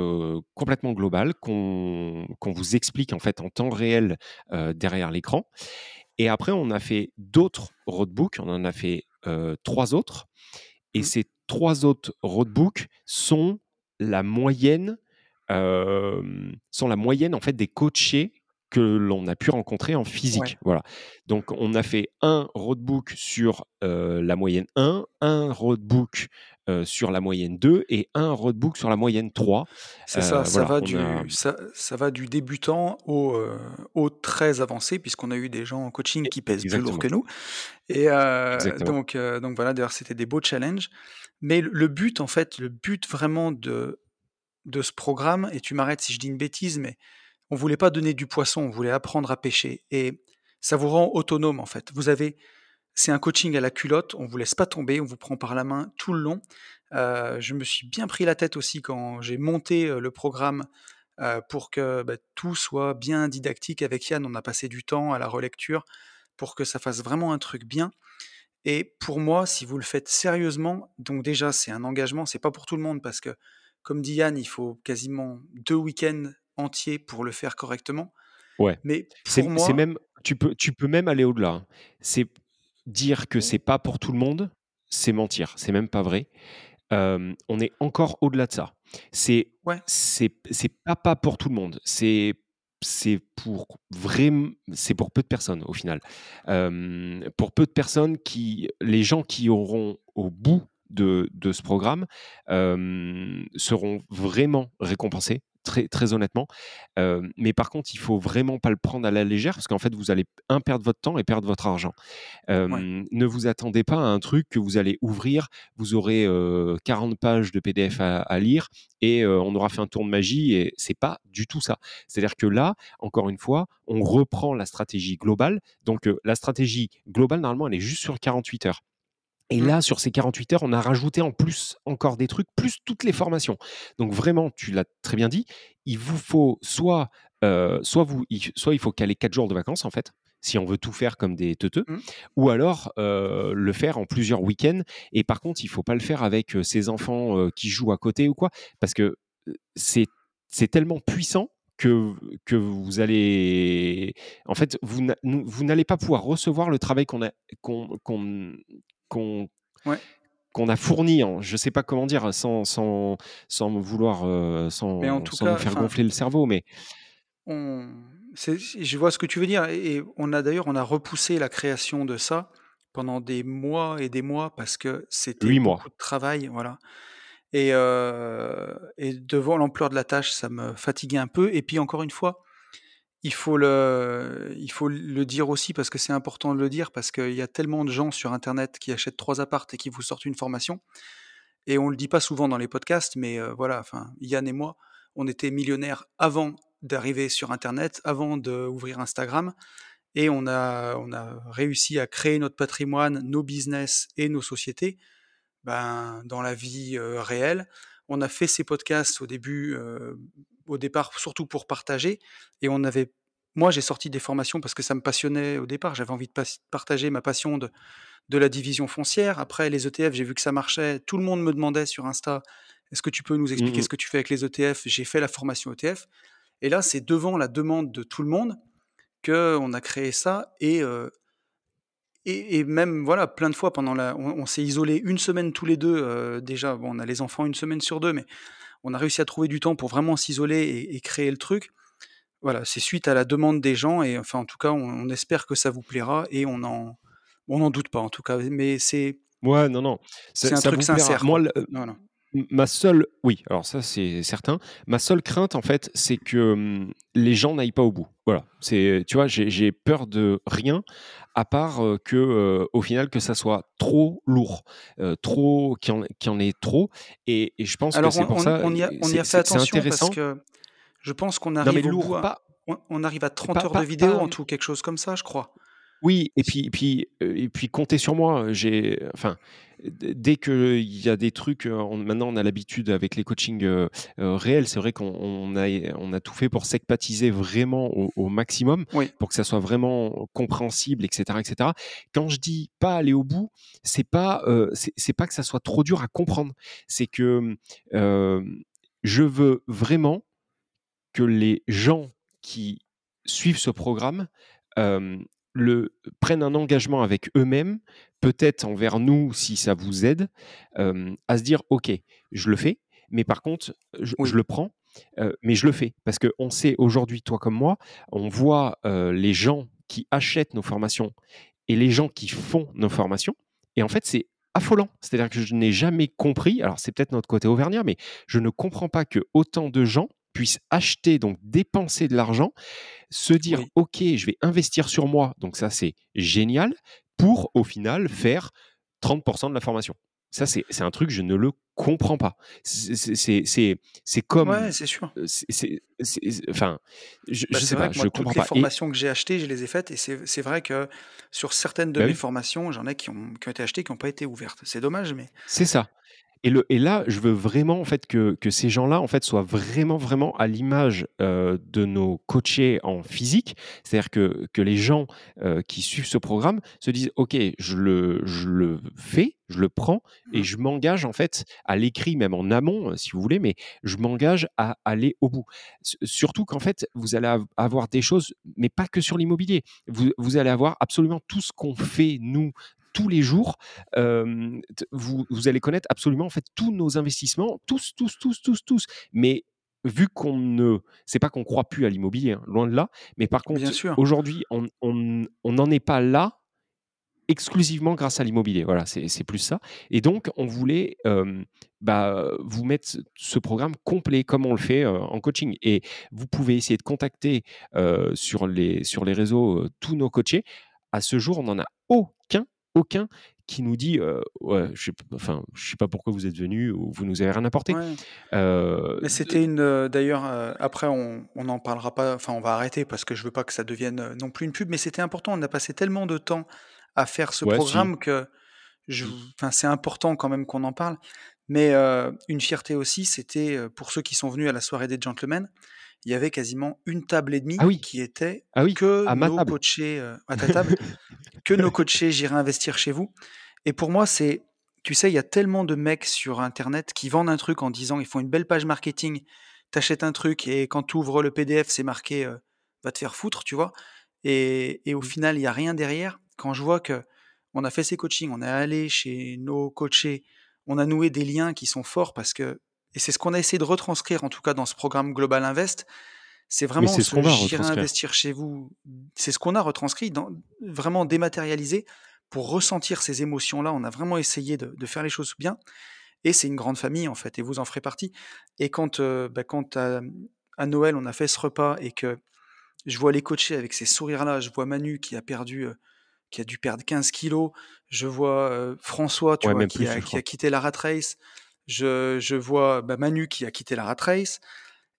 complètement global qu'on vous explique en fait en temps réel derrière l'écran. Et après, on a fait d'autres roadbooks, on en a fait trois autres. Et mmh. ces trois autres roadbooks sont la moyenne, sont la moyenne en fait des coachés que l'on a pu rencontrer en physique. Voilà. Donc, on a fait un roadbook sur la moyenne 1, un roadbook sur la moyenne 2 et un roadbook sur la moyenne 3. C'est ça, ça, va du, ça, va du débutant au, au très avancé, puisqu'on a eu des gens en coaching qui pèsent plus lourd que nous. Et donc, donc voilà, d'ailleurs, c'était des beaux challenges. Mais le but, en fait, le but vraiment de, de ce programme, et tu m'arrêtes si je dis une bêtise, mais on voulait pas donner du poisson, on voulait apprendre à pêcher. Et ça vous rend autonome, en fait. Vous avez, c'est un coaching à la culotte, on vous laisse pas tomber, on vous prend par la main tout le long. Euh, je me suis bien pris la tête aussi quand j'ai monté euh, le programme euh, pour que bah, tout soit bien didactique avec Yann. On a passé du temps à la relecture pour que ça fasse vraiment un truc bien. Et pour moi, si vous le faites sérieusement, donc déjà c'est un engagement, c'est pas pour tout le monde parce que, comme dit Yann, il faut quasiment deux week-ends entiers pour le faire correctement. Ouais. Mais pour moi, c'est même, tu peux, tu peux même aller au-delà. Hein. C'est dire que c'est pas pour tout le monde, c'est mentir. C'est même pas vrai. on est encore au-delà de ça. C'est, ouais. c'est, c'est pas pas pour tout le monde. C'est c'est pour vraiment, c'est pour peu de personnes au final. pour peu de personnes qui, les gens qui auront au bout de, de ce programme seront vraiment récompensés très, très honnêtement. mais par contre, il faut vraiment pas le prendre à la légère parce qu'en fait, vous allez un perdre votre temps et perdre votre argent. Ne vous attendez pas à un truc que vous allez ouvrir, vous aurez 40 pages de PDF à, lire et on aura fait un tour de magie et c'est pas du tout ça. C'est-à-dire que là, encore une fois, on reprend la stratégie globale. Donc la stratégie globale, normalement, elle est juste sur 48 heures. Et mmh. là, sur ces 48 heures, on a rajouté en plus encore des trucs, plus toutes les formations. Donc vraiment, tu l'as très bien dit, il vous faut soit, soit, vous, soit il faut caler 4 jours de vacances, en fait, si on veut tout faire comme des teuteux, mmh. ou alors le faire en plusieurs week-ends. Et par contre, il faut pas le faire avec ses enfants qui jouent à côté ou quoi, parce que c'est tellement puissant que, que vous allez. En fait, vous n'allez pas pouvoir recevoir le travail qu'on a, qu'on, qu'on qu'on a fourni, je ne sais pas comment dire, sans, sans, sans vouloir, euh, sans, sans faire gonfler le cerveau, mais on, je vois ce que tu veux dire. Et on a d'ailleurs, on a repoussé la création de ça pendant des mois et des mois parce que c'était beaucoup de travail, voilà. Et, euh, et devant l'ampleur de la tâche, ça me fatiguait un peu. Et puis encore une fois, il faut le, il faut le dire aussi parce que c'est important de le dire parce qu'il y a tellement de gens sur internet qui achètent trois appartes et qui vous sortent une formation. Et on le dit pas souvent dans les podcasts, mais euh, voilà, enfin, Yann et moi, on était millionnaires avant d'arriver sur internet, avant d'ouvrir Instagram. Et on a, on a réussi à créer notre patrimoine, nos business et nos sociétés ben, dans la vie euh, réelle. On a fait ces podcasts au début euh, au départ surtout pour partager. Et on avait, moi j'ai sorti des formations parce que ça me passionnait au départ. J'avais envie de partager ma passion de, de la division foncière. Après les ETF, j'ai vu que ça marchait. Tout le monde me demandait sur Insta, est-ce que tu peux nous expliquer mmh ce que tu fais avec les ETF J'ai fait la formation ETF. Et là, c'est devant la demande de tout le monde que on a créé ça. Et, et, même, voilà, plein de fois pendant la. On, s'est isolé une semaine tous les deux. déjà, bon, on a les enfants une semaine sur deux, mais on a réussi à trouver du temps pour vraiment s'isoler et, créer le truc. Voilà, c'est suite à la demande des gens et enfin en tout cas on, espère que ça vous plaira et on en on n'en doute pas en tout cas. Mais c'est ouais non non. C'est un truc sincère moi ma seule oui alors ça c'est certain ma seule crainte en fait c'est que hum, les gens n'aillent pas au bout voilà c'est tu vois j'ai peur de rien à part que au final que ça soit trop lourd, trop qu'il y, en ait trop. Et, je pense que c'est pour ça. On y a, on y a fait attention parce que je pense qu'on arrive au pas, on, arrive à 30 heures de vidéo en tout, quelque chose comme ça, je crois. Oui, et puis, et puis, et puis comptez sur moi. J'ai, enfin, dès qu'il y a des trucs, maintenant on a l'habitude avec les coachings réels, c'est vrai qu'on a, on a tout fait pour secpatiser vraiment au, maximum, pour que ça soit vraiment compréhensible, etc., etc. Quand je dis pas aller au bout, c'est pas, c'est pas que ça soit trop dur à comprendre, c'est que je veux vraiment que les gens qui suivent ce programme le, prennent un engagement avec eux-mêmes, peut-être envers nous si ça vous aide, à se dire ok, je le fais, mais par contre, je, le prends, mais je le fais. Parce qu'on sait aujourd'hui, toi comme moi, on voit les gens qui achètent nos formations et les gens qui font nos formations, et en fait c'est affolant. C'est-à-dire que je n'ai jamais compris, alors c'est peut-être notre côté auvergnat, mais je ne comprends pas que autant de gens puissent acheter, donc dépenser de l'argent, se dire, OK, je vais investir sur moi, donc ça c'est génial, pour au final faire 30% de la formation. Ça, c'est un truc, je ne le comprends pas. C'est comme. Ouais, c'est sûr. Enfin, je, bah, sais pas, je comprends toutes les formations que j'ai achetées, je les ai faites, et c'est vrai que sur certaines de bah mes formations, j'en ai qui ont, qui ont été achetées, qui n'ont pas été ouvertes. C'est dommage, mais. C'est ça. Et, le, et là, je veux vraiment en fait que, que ces gens-là en fait soient vraiment vraiment à l'image euh, de nos coachés en physique, c'est-à-dire que, que les gens euh, qui suivent ce programme se disent ok, je le, je le fais, je le prends et mmh. je m'engage en fait à l'écrit, même en amont, si vous voulez, mais je m'engage à aller au bout. surtout qu'en fait, vous allez avoir des choses, mais pas que sur l'immobilier. Vous, vous allez avoir absolument tout ce qu'on fait nous tous les jours, vous, vous, allez connaître absolument en fait tous nos investissements, tous, tous, tous, tous, tous. Mais vu qu'on ne, c'est pas qu'on croit plus à l'immobilier, hein, loin de là, mais par contre, aujourd'hui, on n'en est pas là exclusivement grâce à l'immobilier. Voilà, c'est plus ça. Et donc, on voulait bah, vous mettre ce programme complet comme on le fait en coaching. Et vous pouvez essayer de contacter sur, les, sur les réseaux tous nos coachés. À ce jour, on n'en a aucun aucun qui nous dit ouais, je sais, enfin, je sais pas pourquoi vous êtes venu ou vous nous avez rien apporté. Mais c'était une. D'ailleurs, après, on n'en parlera pas. Enfin, on va arrêter parce que je veux pas que ça devienne non plus une pub. Mais c'était important. On a passé tellement de temps à faire ce programme que je, mmh. enfin, c'est important quand même qu'on en parle. Mais une fierté aussi, c'était pour ceux qui sont venus à la soirée des gentlemen il y avait quasiment une table et demie ah qui était ah que nos coachés à ta table, que nos coachés j'irai investir chez vous. Et pour moi, c'est, tu sais, il y a tellement de mecs sur Internet qui vendent un truc en disant, ils font une belle page marketing, t'achètes un truc et quand tu ouvres le PDF, c'est marqué, va te faire foutre, tu vois. Et, et au mmh. final, il y a rien derrière. Quand je vois que on a fait ces coachings, on est allé chez nos coachés, on a noué des liens qui sont forts parce que et c'est ce qu'on a essayé de retranscrire, en tout cas dans ce programme Global Invest. C'est vraiment ce, investir chez vous. C'est ce qu'on a retranscrit, dans, vraiment dématérialisé pour ressentir ces émotions-là. On a vraiment essayé de, faire les choses bien. Et c'est une grande famille, en fait, et vous en ferez partie. Et quand, euh, bah, quand à, Noël, on a fait ce repas et que je vois les coachés avec ces sourires-là, je vois Manu qui a perdu, euh, qui a dû perdre 15 kilos, je vois euh, François, tu vois, qui, a, qui, a, quitté la rat race, je, vois bah, Manu qui a quitté la rat race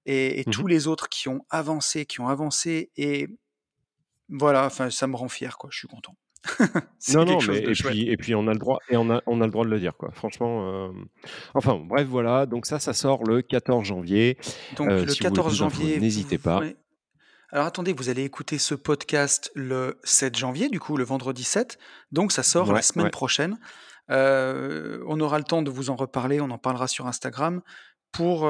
et, mmh tous les autres qui ont avancé, qui ont avancé et voilà, enfin ça me rend fier quoi. Je suis content. non non mais et puis et puis on a le droit et on a on a le droit de le dire quoi. Franchement, enfin bref voilà donc ça ça sort le 14 janvier. Donc le 14 janvier, n'hésitez pas. Alors attendez, vous allez écouter ce podcast le 7 janvier, du coup le vendredi 7, donc ça sort la semaine prochaine. Euh, on aura le temps de vous en reparler, on en parlera sur Instagram. Pour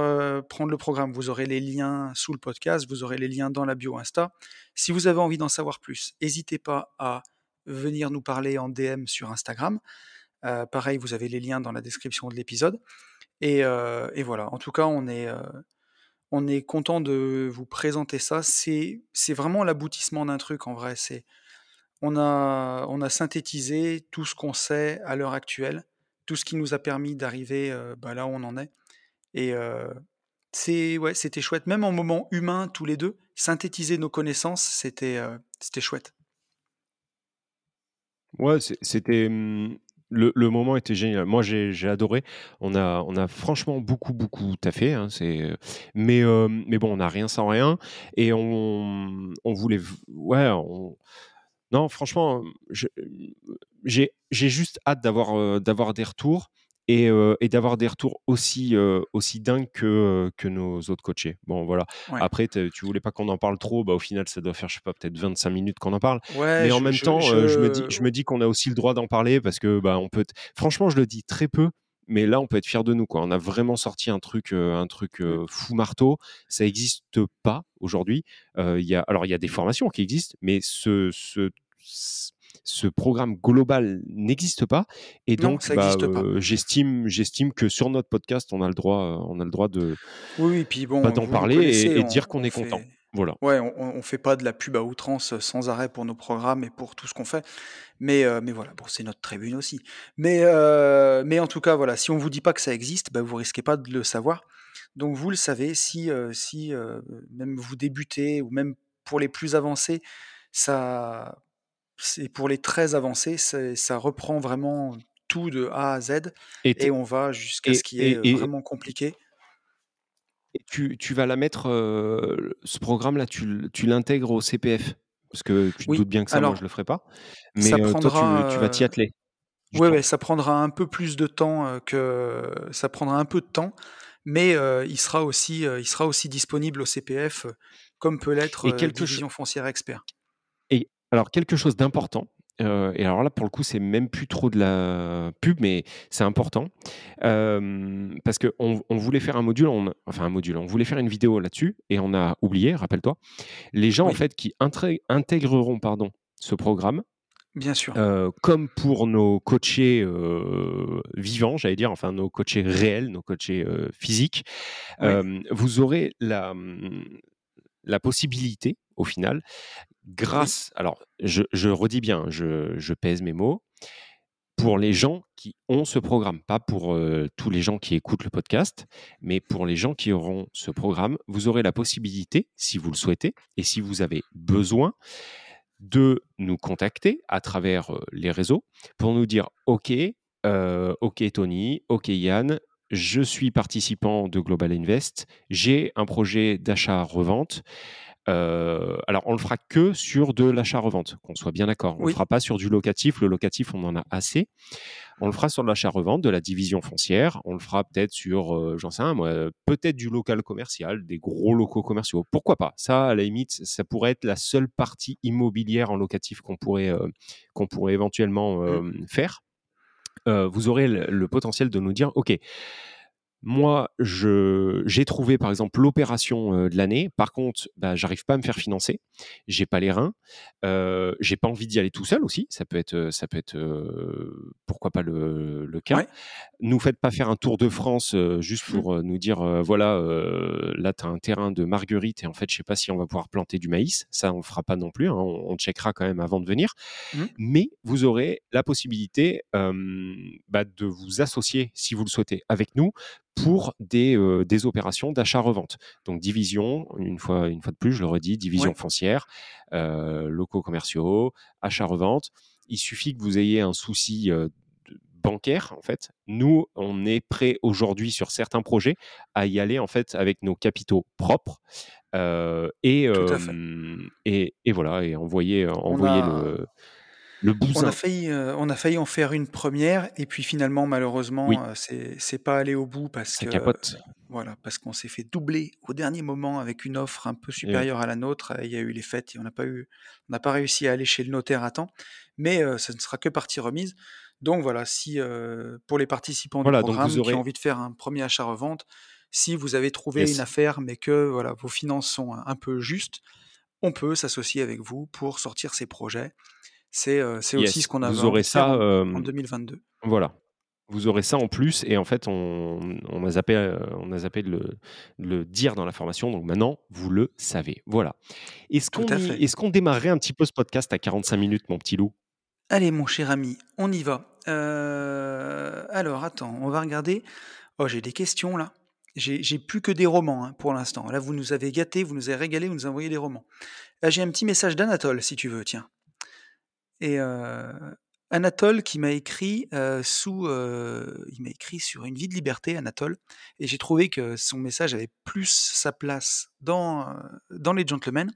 prendre le programme, vous aurez les liens sous le podcast, vous aurez les liens dans la bio Insta. Si vous avez envie d'en savoir plus, n'hésitez pas à venir nous parler en DM sur Instagram. pareil, vous avez les liens dans la description de l'épisode. Et, voilà, en tout cas, on est, on est content de vous présenter ça. C'est vraiment l'aboutissement d'un truc en vrai. C'est on a, on a synthétisé tout ce qu'on sait à l'heure actuelle, tout ce qui nous a permis d'arriver bah, là où on en est. Et c'est c'était chouette. Même en moment humain, tous les deux, synthétiser nos connaissances, c'était c'était chouette. Ouais, c'était mmh, le, moment était génial. Moi, j'ai adoré. On a, on a franchement beaucoup, beaucoup taffé. Hein, c'est, mais, mais bon, on n'a rien sans rien. Et on, on voulait. Ouais, non, franchement, j'ai juste hâte d'avoir d'avoir des retours et, d'avoir des retours aussi, aussi dingues que, que nos autres coachés. Bon, voilà. Après, tu voulais pas qu'on en parle trop, bah, au final, ça doit faire, je sais pas, peut-être 25 minutes qu'on en parle. Mais en même temps, je... me dis, je me dis qu'on a aussi le droit d'en parler parce que, bah, on peut. Franchement, je le dis très peu. Mais là, on peut être fier de nous. Quoi. On a vraiment sorti un truc, un truc fou marteau. Ça n'existe pas aujourd'hui. Il y a, alors, il y a des formations qui existent, mais ce, ce ce programme global n'existe pas. Et donc, bah, euh, j'estime, j'estime que sur notre podcast, on a le droit, on a le droit de, oui, puis bon, bah, d'en parler et, dire qu'on est content. Voilà. Ouais, on, ne fait pas de la pub à outrance sans arrêt pour nos programmes et pour tout ce qu'on fait. Mais, euh, mais voilà, bon, c'est notre tribune aussi. Mais, mais en tout cas, voilà, si on vous dit pas que ça existe, bah, vous risquez pas de le savoir. Donc vous le savez, si, si même vous débutez ou même pour les plus avancés, ça, c'est pour les très avancés, ça reprend vraiment tout de A à Z et, on va jusqu'à ce qui est vraiment compliqué. Et tu, vas la mettre, ce programme-là, tu, l'intègres au CPF Parce que tu te doutes bien que ça, moi, je le ferai pas. Mais toi, tu, vas t'y atteler. Oui, ouais, ça prendra un peu plus de temps que ça prendra un peu de temps, mais il sera aussi, il sera aussi disponible au CPF, comme peut l'être Division foncière expert. Alors, quelque chose d'important, euh, et alors là, pour le coup, c'est même plus trop de la pub, mais c'est important. Euh, parce qu'on on voulait faire un module, enfin un module, on voulait faire une vidéo là-dessus, et on a oublié, rappelle-toi, les gens en fait qui intégreront pardon, ce programme. Bien sûr. Euh, comme pour nos coachés vivants, j'allais dire, enfin nos coachés réels, nos coachés physiques, vous aurez la, la possibilité, au final, grâce, alors je, redis bien, je, pèse mes mots, pour les gens qui ont ce programme, pas pour euh, tous les gens qui écoutent le podcast, mais pour les gens qui auront ce programme, vous aurez la possibilité, si vous le souhaitez, et si vous avez besoin, de nous contacter à travers euh, les réseaux pour nous dire OK, euh, OK Tony, OK Yann, je suis participant de Global Invest, j'ai un projet d'achat-revente. Euh, alors, on le fera que sur de l'achat-revente, qu'on soit bien d'accord. On ne le fera pas sur du locatif. Le locatif, on en a assez. On le fera sur de l'achat-revente, de la division foncière. On le fera peut-être sur, euh, j'en sais rien, moi, peut-être du local commercial, des gros locaux commerciaux. Pourquoi pas? Ça, à la limite, ça pourrait être la seule partie immobilière en locatif qu'on pourrait, euh, qu'on pourrait éventuellement mmh. faire. vous aurez le, potentiel de nous dire, OK, moi, j'ai trouvé par exemple l'opération de l'année. Par contre, bah, j'arrive pas à me faire financer. J'ai pas les reins. Euh, j'ai pas envie d'y aller tout seul aussi. Ça peut être, ça peut être, pourquoi pas le, le cas. Nous faites pas faire un tour de France juste mmh. pour nous dire voilà, là tu as un terrain de marguerite et en fait je sais pas si on va pouvoir planter du maïs. Ça on le fera pas non plus. Hein. On, checkera quand même avant de venir. Mmh. Mais vous aurez la possibilité bah, de vous associer si vous le souhaitez avec nous pour des, des opérations d'achat-revente. Donc division, une fois, une fois de plus, je le redis, division foncière, locaux commerciaux, achat-revente. Il suffit que vous ayez un souci bancaire, en fait. Nous, on est prêt aujourd'hui sur certains projets à y aller en fait avec nos capitaux propres. et, et, et, voilà, et envoyer, envoyer le on a failli, euh, on a failli en faire une première et puis finalement malheureusement euh, c'est pas allé au bout parce que voilà parce qu'on s'est fait doubler au dernier moment avec une offre un peu supérieure à la nôtre. Il y a eu les fêtes et on n'a pas eu, on n'a pas réussi à aller chez le notaire à temps. Mais euh, ça ne sera que partie remise. Donc voilà, si pour les participants du programme qui ont envie de faire un premier achat-revente, si vous avez trouvé une affaire mais que voilà vos finances sont un peu justes, on peut s'associer avec vous pour sortir ces projets C'est aussi ce qu'on a Vous aurez ça en, 2022. Voilà. Vous aurez ça en plus et en fait on, a zappé, on a zappé de le, dire dans la formation donc maintenant vous le savez. Voilà. Est-ce qu'on est qu'on démarrerait un petit peu ce podcast à 45 minutes mon petit loup? Allez mon cher ami, on y va. alors attends, on va regarder. Oh j'ai des questions là. J'ai plus que des romans hein, pour l'instant. Là, vous nous avez gâtés, vous nous avez régalé, vous nous envoyez des romans. Là, j'ai un petit message d'Anatole, si tu veux, tiens. Et euh, Anatole qui m'a écrit euh, sous, euh, sur une vie de liberté, Anatole, et j'ai trouvé que son message avait plus sa place dans dans les gentlemen.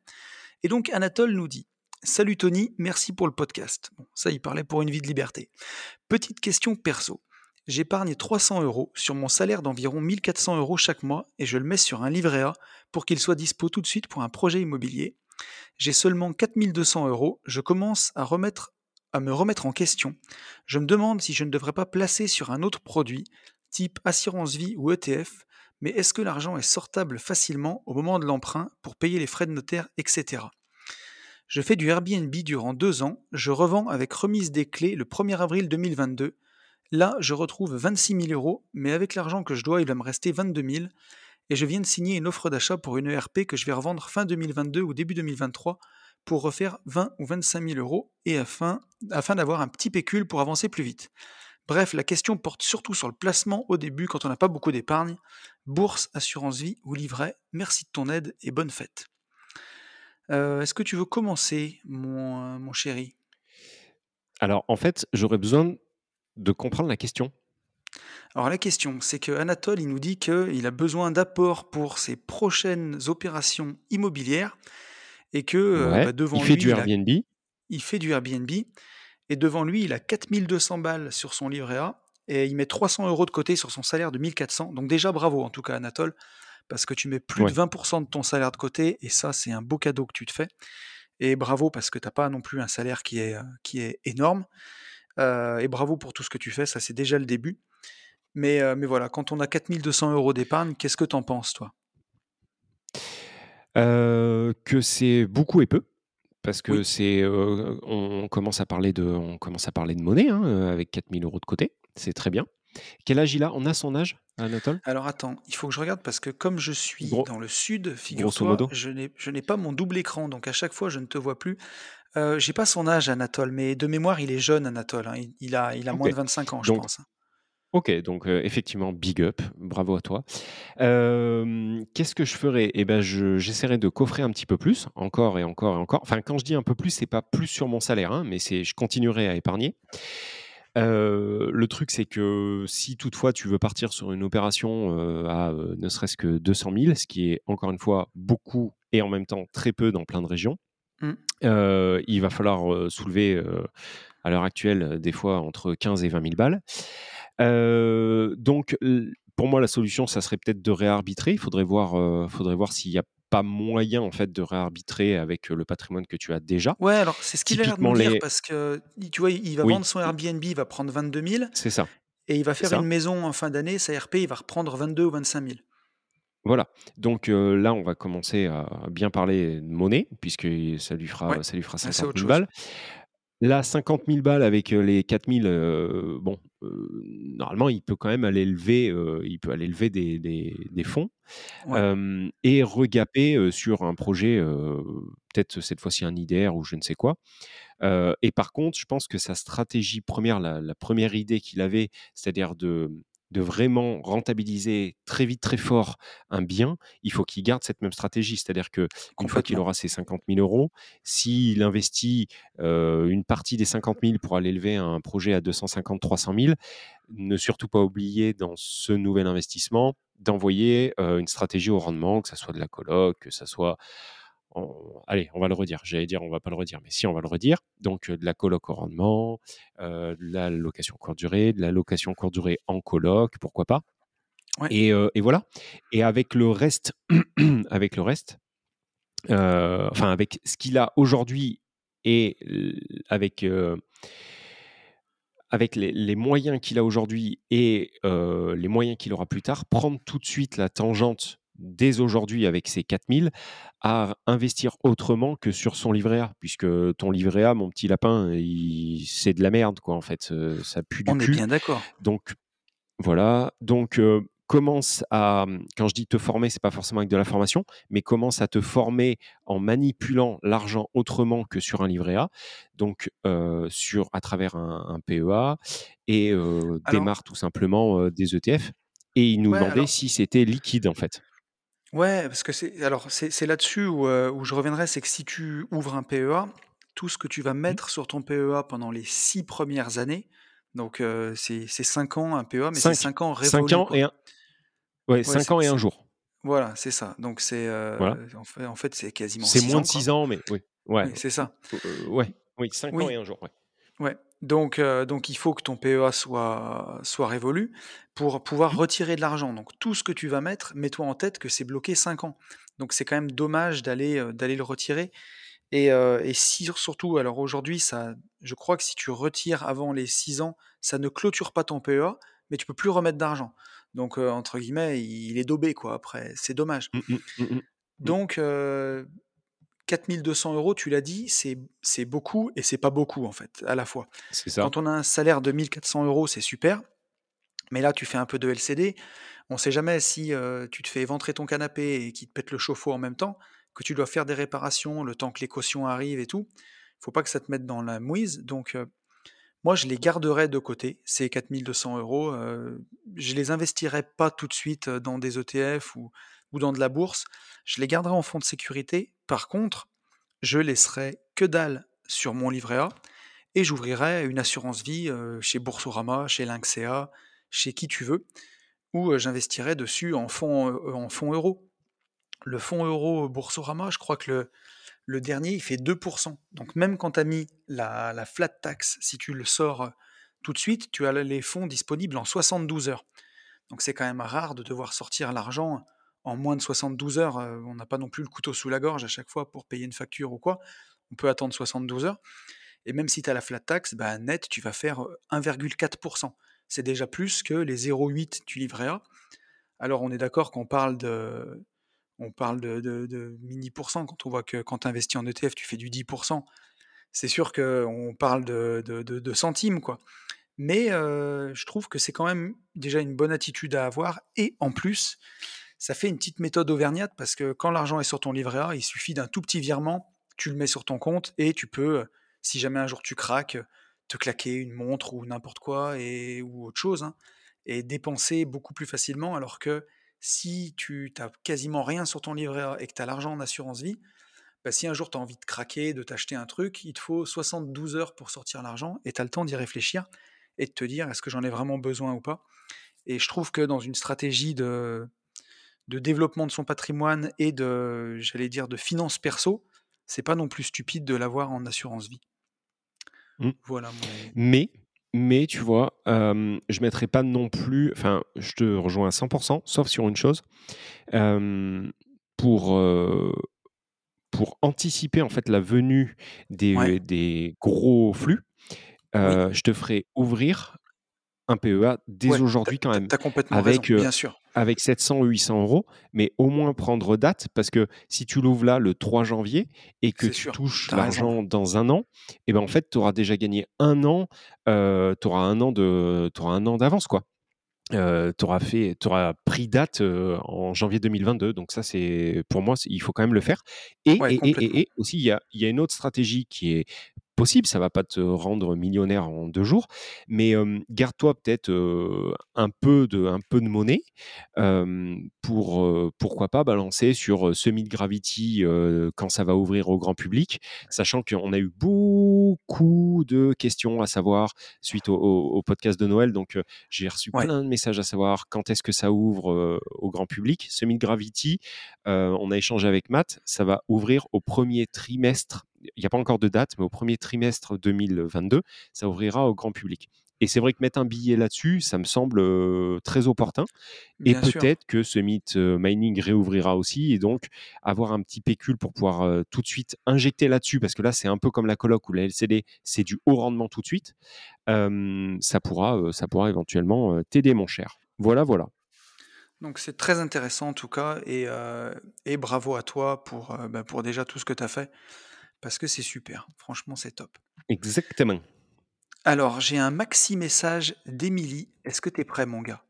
Et donc Anatole nous dit Salut Tony, merci pour le podcast. Bon, ça, il parlait pour une vie de liberté. Petite question perso. J'épargne 300 euros sur mon salaire d'environ 1400 euros chaque mois et je le mets sur un livret A pour qu'il soit dispo tout de suite pour un projet immobilier. J'ai seulement 4200 euros, je commence à, à me remettre en question. Je me demande si je ne devrais pas placer sur un autre produit, type assurance vie ou ETF, mais est-ce que l'argent est sortable facilement au moment de l'emprunt pour payer les frais de notaire, etc. Je fais du Airbnb durant deux ans, je revends avec remise des clés le 1er avril 2022 Là, je retrouve 26 000 euros, mais avec l'argent que je dois, il va me rester 22 000. Et je viens de signer une offre d'achat pour une ERP que je vais revendre fin 2022 ou début 2023 pour refaire 20 ou 25 000 euros et afin, d'avoir un petit pécule pour avancer plus vite. Bref, la question porte surtout sur le placement au début quand on n'a pas beaucoup d'épargne. Bourse, assurance vie ou livret, merci de ton aide et bonne fête. Euh, est-ce que tu veux commencer, mon, mon chéri? Alors, en fait, j'aurais besoin de comprendre la question. Alors la question, c'est que Anatole, il nous dit qu'il a besoin d'apports pour ses prochaines opérations immobilières et que euh, bah, devant il fait du Airbnb. Il, fait du Airbnb et devant lui, il a 4200 balles sur son livret A et il met 300 euros de côté sur son salaire de 1400. Donc déjà bravo en tout cas Anatole parce que tu mets plus de 20% de ton salaire de côté et ça c'est un beau cadeau que tu te fais. Et bravo parce que tu n'as pas non plus un salaire qui est, euh, qui est énorme. Euh, et bravo pour tout ce que tu fais, ça c'est déjà le début. Mais, euh, mais voilà, quand on a 4200 euros d'épargne, qu'est-ce que tu en penses, toi? Euh, Que c'est beaucoup et peu. Parce que c'est, on commence à parler de, on commence à parler de monnaie hein, avec 4000 euros de côté, c'est très bien. Quel âge il a? On a son âge, Anatole? Alors attends, il faut que je regarde parce que comme je suis dans le sud, figure-toi, je n'ai pas mon double écran, donc à chaque fois je ne te vois plus. Euh, j'ai pas son âge, Anatole, mais de mémoire, il est jeune, Anatole. Hein. Il, a, il a moins de 25 ans, je pense. Ok, donc euh, effectivement, big up, bravo à toi. Qu'est-ce que je ferais? Eh ben, j'essaierai de coffrer un petit peu plus, encore et encore et encore. Enfin, quand je dis un peu plus, c'est pas plus sur mon salaire, hein, mais c'est je continuerai à épargner. Euh, le truc, c'est que si toutefois tu veux partir sur une opération à ne serait-ce que 200 000, ce qui est encore une fois beaucoup et en même temps très peu dans plein de régions, Mmh. Euh, il va falloir soulever à l'heure actuelle des fois entre 15 et 20 000 balles. donc pour moi la solution ça serait peut-être de réarbitrer. Il faudrait voir, faudrait voir s'il n'y a pas moyen en fait de réarbitrer avec le patrimoine que tu as déjà. Ouais, alors c'est ce qu'il a l'air de dire parce que tu vois, il va vendre son Airbnb, il va prendre 22 000. C'est ça. Et il va faire une maison en fin d'année, sa RP, il va reprendre 22 ou 25 000. Voilà. Donc là, on va commencer à bien parler de monnaie, puisque ça lui fera, ça lui fera 50 000 balles. Là, 50 000 balles avec les 4 000, bon, normalement, il peut quand même aller lever, il peut aller lever des, des, fonds et regaper sur un projet, peut-être cette fois-ci un IDR ou je ne sais quoi. et par contre, je pense que sa stratégie première, la première idée qu'il avait, c'est-à-dire de de vraiment rentabiliser très vite, très fort un bien, il faut qu'il garde cette même stratégie. C'est-à-dire que une fois qu'il aura ses 50 000 euros, s'il investit une partie des 50 000 pour aller lever un projet à 250, 300 000, ne surtout pas oublier dans ce nouvel investissement d'envoyer une stratégie au rendement, que ce soit de la coloc, que ce soit allez, on va le redire. J'allais dire, on va pas le redire, mais si, on va le redire. Donc, de la coloc au rendement, de la location courte durée, de la location courte durée en coloc, pourquoi pas. Et, voilà. Et avec le reste, avec le reste, enfin, avec ce qu'il a aujourd'hui et avec avec les, moyens qu'il a aujourd'hui et les moyens qu'il aura plus tard, prendre tout de suite la tangente dès aujourd'hui avec ces 4000 à investir autrement que sur son livret A, puisque ton livret A, mon petit lapin, c'est de la merde, quoi, en fait. ça pue du On est bien d'accord. Donc, voilà. Donc, commence à, quand je dis te former, c'est pas forcément avec de la formation, mais commence à te former en manipulant l'argent autrement que sur un livret A, donc sur à travers un, PEA et démarre tout simplement des ETF. Et il nous demandait si c'était liquide en fait. Ouais, parce que c'est alors c'est là-dessus où, où je reviendrai, c'est que si tu ouvres un PEA, tout ce que tu vas mmh. mettre sur ton PEA pendant les six premières années, donc c'est c'est 5 ans un PEA, mais c'est 5 ans révolus, 5 ans et un, Ouais, 5 ans et un jour. Voilà, c'est ça. Donc c'est en fait, en fait c'est quasiment C'est moins de 6 ans, mais oui. Ouais. c'est ça. ouais. Oui, 5 ans et un jour. Ouais. Ouais. Donc, donc il faut que ton PEA soit, soit révolu pour pouvoir mmh. retirer de l'argent. Donc tout ce que tu vas mettre, mets-toi en tête que c'est bloqué 5 ans. Donc c'est quand même dommage d'aller d'aller le retirer. Et, et si surtout, alors aujourd'hui, ça, je crois que si tu retires avant les 6 ans, ça ne clôture pas ton PEA, mais tu peux plus remettre d'argent. Donc, entre guillemets, il est daubé, quoi, après. C'est dommage. Mmh, mmh, Donc, 4200 euros, tu l'as dit, c'est beaucoup et c'est pas beaucoup, en fait, à la fois. Ça. Quand on a un salaire de 1400 euros, c'est super. Mais là, tu fais un peu de LCD. On sait jamais si tu te fais éventrer ton canapé et qu'il te pète le chauffe-eau en même temps, que tu dois faire des réparations le temps que les cautions arrivent et tout. Faut pas que ça te mette dans la mouise. Donc, moi, je les garderais de côté, ces 4200 euros. je les investirais pas tout de suite dans des ETF ou, ou dans de la bourse. Je les garderais en fonds de sécurité. Par contre, je laisserais que dalle sur mon livret A et j'ouvrirais une assurance vie chez Boursorama, chez Lynxea, chez qui tu veux, où j'investirais dessus en fonds, en fonds euros. Le fonds euro Boursorama, je crois que le, le dernier, il fait 2%. Donc même quand tu as mis la, flat tax, si tu le sors euh, tout de suite, tu as les fonds disponibles en 72 heures. Donc c'est quand même rare de devoir sortir l'argent en moins de 72 heures. Euh, on n'a pas non plus le couteau sous la gorge à chaque fois pour payer une facture ou quoi. On peut attendre 72 heures. Et même si tu as la flat tax, bah, net, tu vas faire 1,4%. Euh, c'est déjà plus que les 0,8 du livret A. Alors on est d'accord qu'on parle de, on parle de, mini pourcent quand on voit que quand tu investis en ETF, tu fais du 10%. C'est sûr qu'on parle de, centimes, quoi. Mais je trouve que c'est quand même déjà une bonne attitude à avoir. Et en plus, ça fait une petite méthode auvergnate parce que quand l'argent est sur ton livret A, il suffit d'un tout petit virement, tu le mets sur ton compte et tu peux, si jamais un jour tu craques, te claquer une montre ou n'importe quoi ou autre chose, hein, et dépenser beaucoup plus facilement alors que si tu n'as quasiment rien sur ton livret A et que tu as l'argent en assurance vie, bah, si un jour tu as envie de craquer, de t'acheter un truc, il te faut 72 heures pour sortir l'argent et tu as le temps d'y réfléchir et de te dire est-ce que j'en ai vraiment besoin ou pas? Et je trouve que dans une stratégie de, de développement de son patrimoine et de, j'allais dire, de finances perso, c'est pas non plus stupide de l'avoir en assurance vie. Mmh. Voilà. Mais mais tu vois, je je mettrai pas non plus, enfin, je te rejoins à 100 sauf sur une chose, pour, pour anticiper, en fait, la venue des des gros flux, je te ferai ouvrir un PEA dès aujourd'hui quand même. complètement avec, bien sûr. Avec 700 ou 800 euros, mais au moins prendre date, parce que si tu l'ouvres là le 3 janvier et que tu touches l'argent dans un an, et eh ben en fait, tu auras déjà gagné un an, tu auras un an d'avance, quoi. Euh, tu auras pris date en janvier 2022. Donc ça, c'est pour moi, il faut quand même le faire. Et, et, et, aussi, il y a, y a, une autre stratégie qui est possible, ça va pas te rendre millionnaire en deux jours, mais garde-toi peut-être un peu de un peu de monnaie pour pourquoi pas balancer sur Summit Gravity quand ça va ouvrir au grand public, sachant qu'on a eu beaucoup de questions à savoir suite au, podcast de Noël, donc j'ai reçu plein de messages à savoir quand est-ce que ça ouvre au grand public? Summit Gravity, on a échangé avec Matt, ça va ouvrir au premier trimestre n'y a pas encore de date, mais au premier trimestre 2022, ça ouvrira au grand public. Et c'est vrai que mettre un billet là-dessus, ça me semble très opportun. et peut-être que ce mythe mining réouvrira aussi. Et donc, avoir un petit pécule pour pouvoir tout de suite injecter là-dessus, parce que là, c'est un peu comme la coloc ou la LCD, c'est du haut rendement tout de suite. ça, pourra, ça pourra éventuellement t'aider, mon cher. Voilà, voilà. Donc c'est très intéressant en tout cas et, et bravo à toi pour, bah, pour déjà tout ce que tu as fait parce que c'est super. Franchement, c'est top. Exactement. Alors, j'ai un maxi message d'Emilie. Est-ce que tu es prêt, mon gars?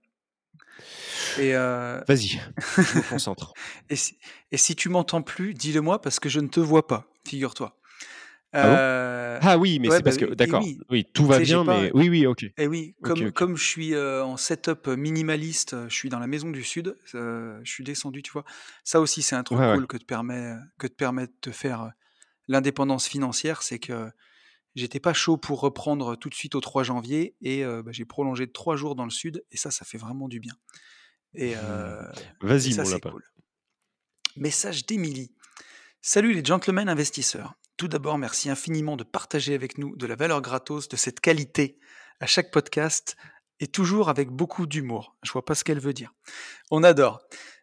Et Vas-y, je me concentre. et, si, et si tu m'entends plus, dis-le moi parce que je ne te vois pas, figure-toi. Ah, ah, oui, mais c'est parce bah que d'accord. Oui, tout va bien, mais oui, oui, ok. Et oui, comme, comme je suis en setup minimaliste, je suis dans la maison du sud, je suis descendu, tu vois. Ça aussi, c'est un truc cool que te permet que te permet de te faire l'indépendance financière, c'est que j'étais pas chaud pour reprendre tout de suite au 3 janvier et bah, j'ai prolongé de 3 jours dans le sud et ça, ça fait vraiment du bien. Et, Vas-y, mon lapin. Cool. Message d'Emilie. Salut les gentlemen investisseurs. Tout d'abord, merci infiniment de partager avec nous de la valeur gratos de cette qualité à chaque podcast et toujours avec beaucoup d'humour. Je vois pas ce qu'elle veut dire. On adore.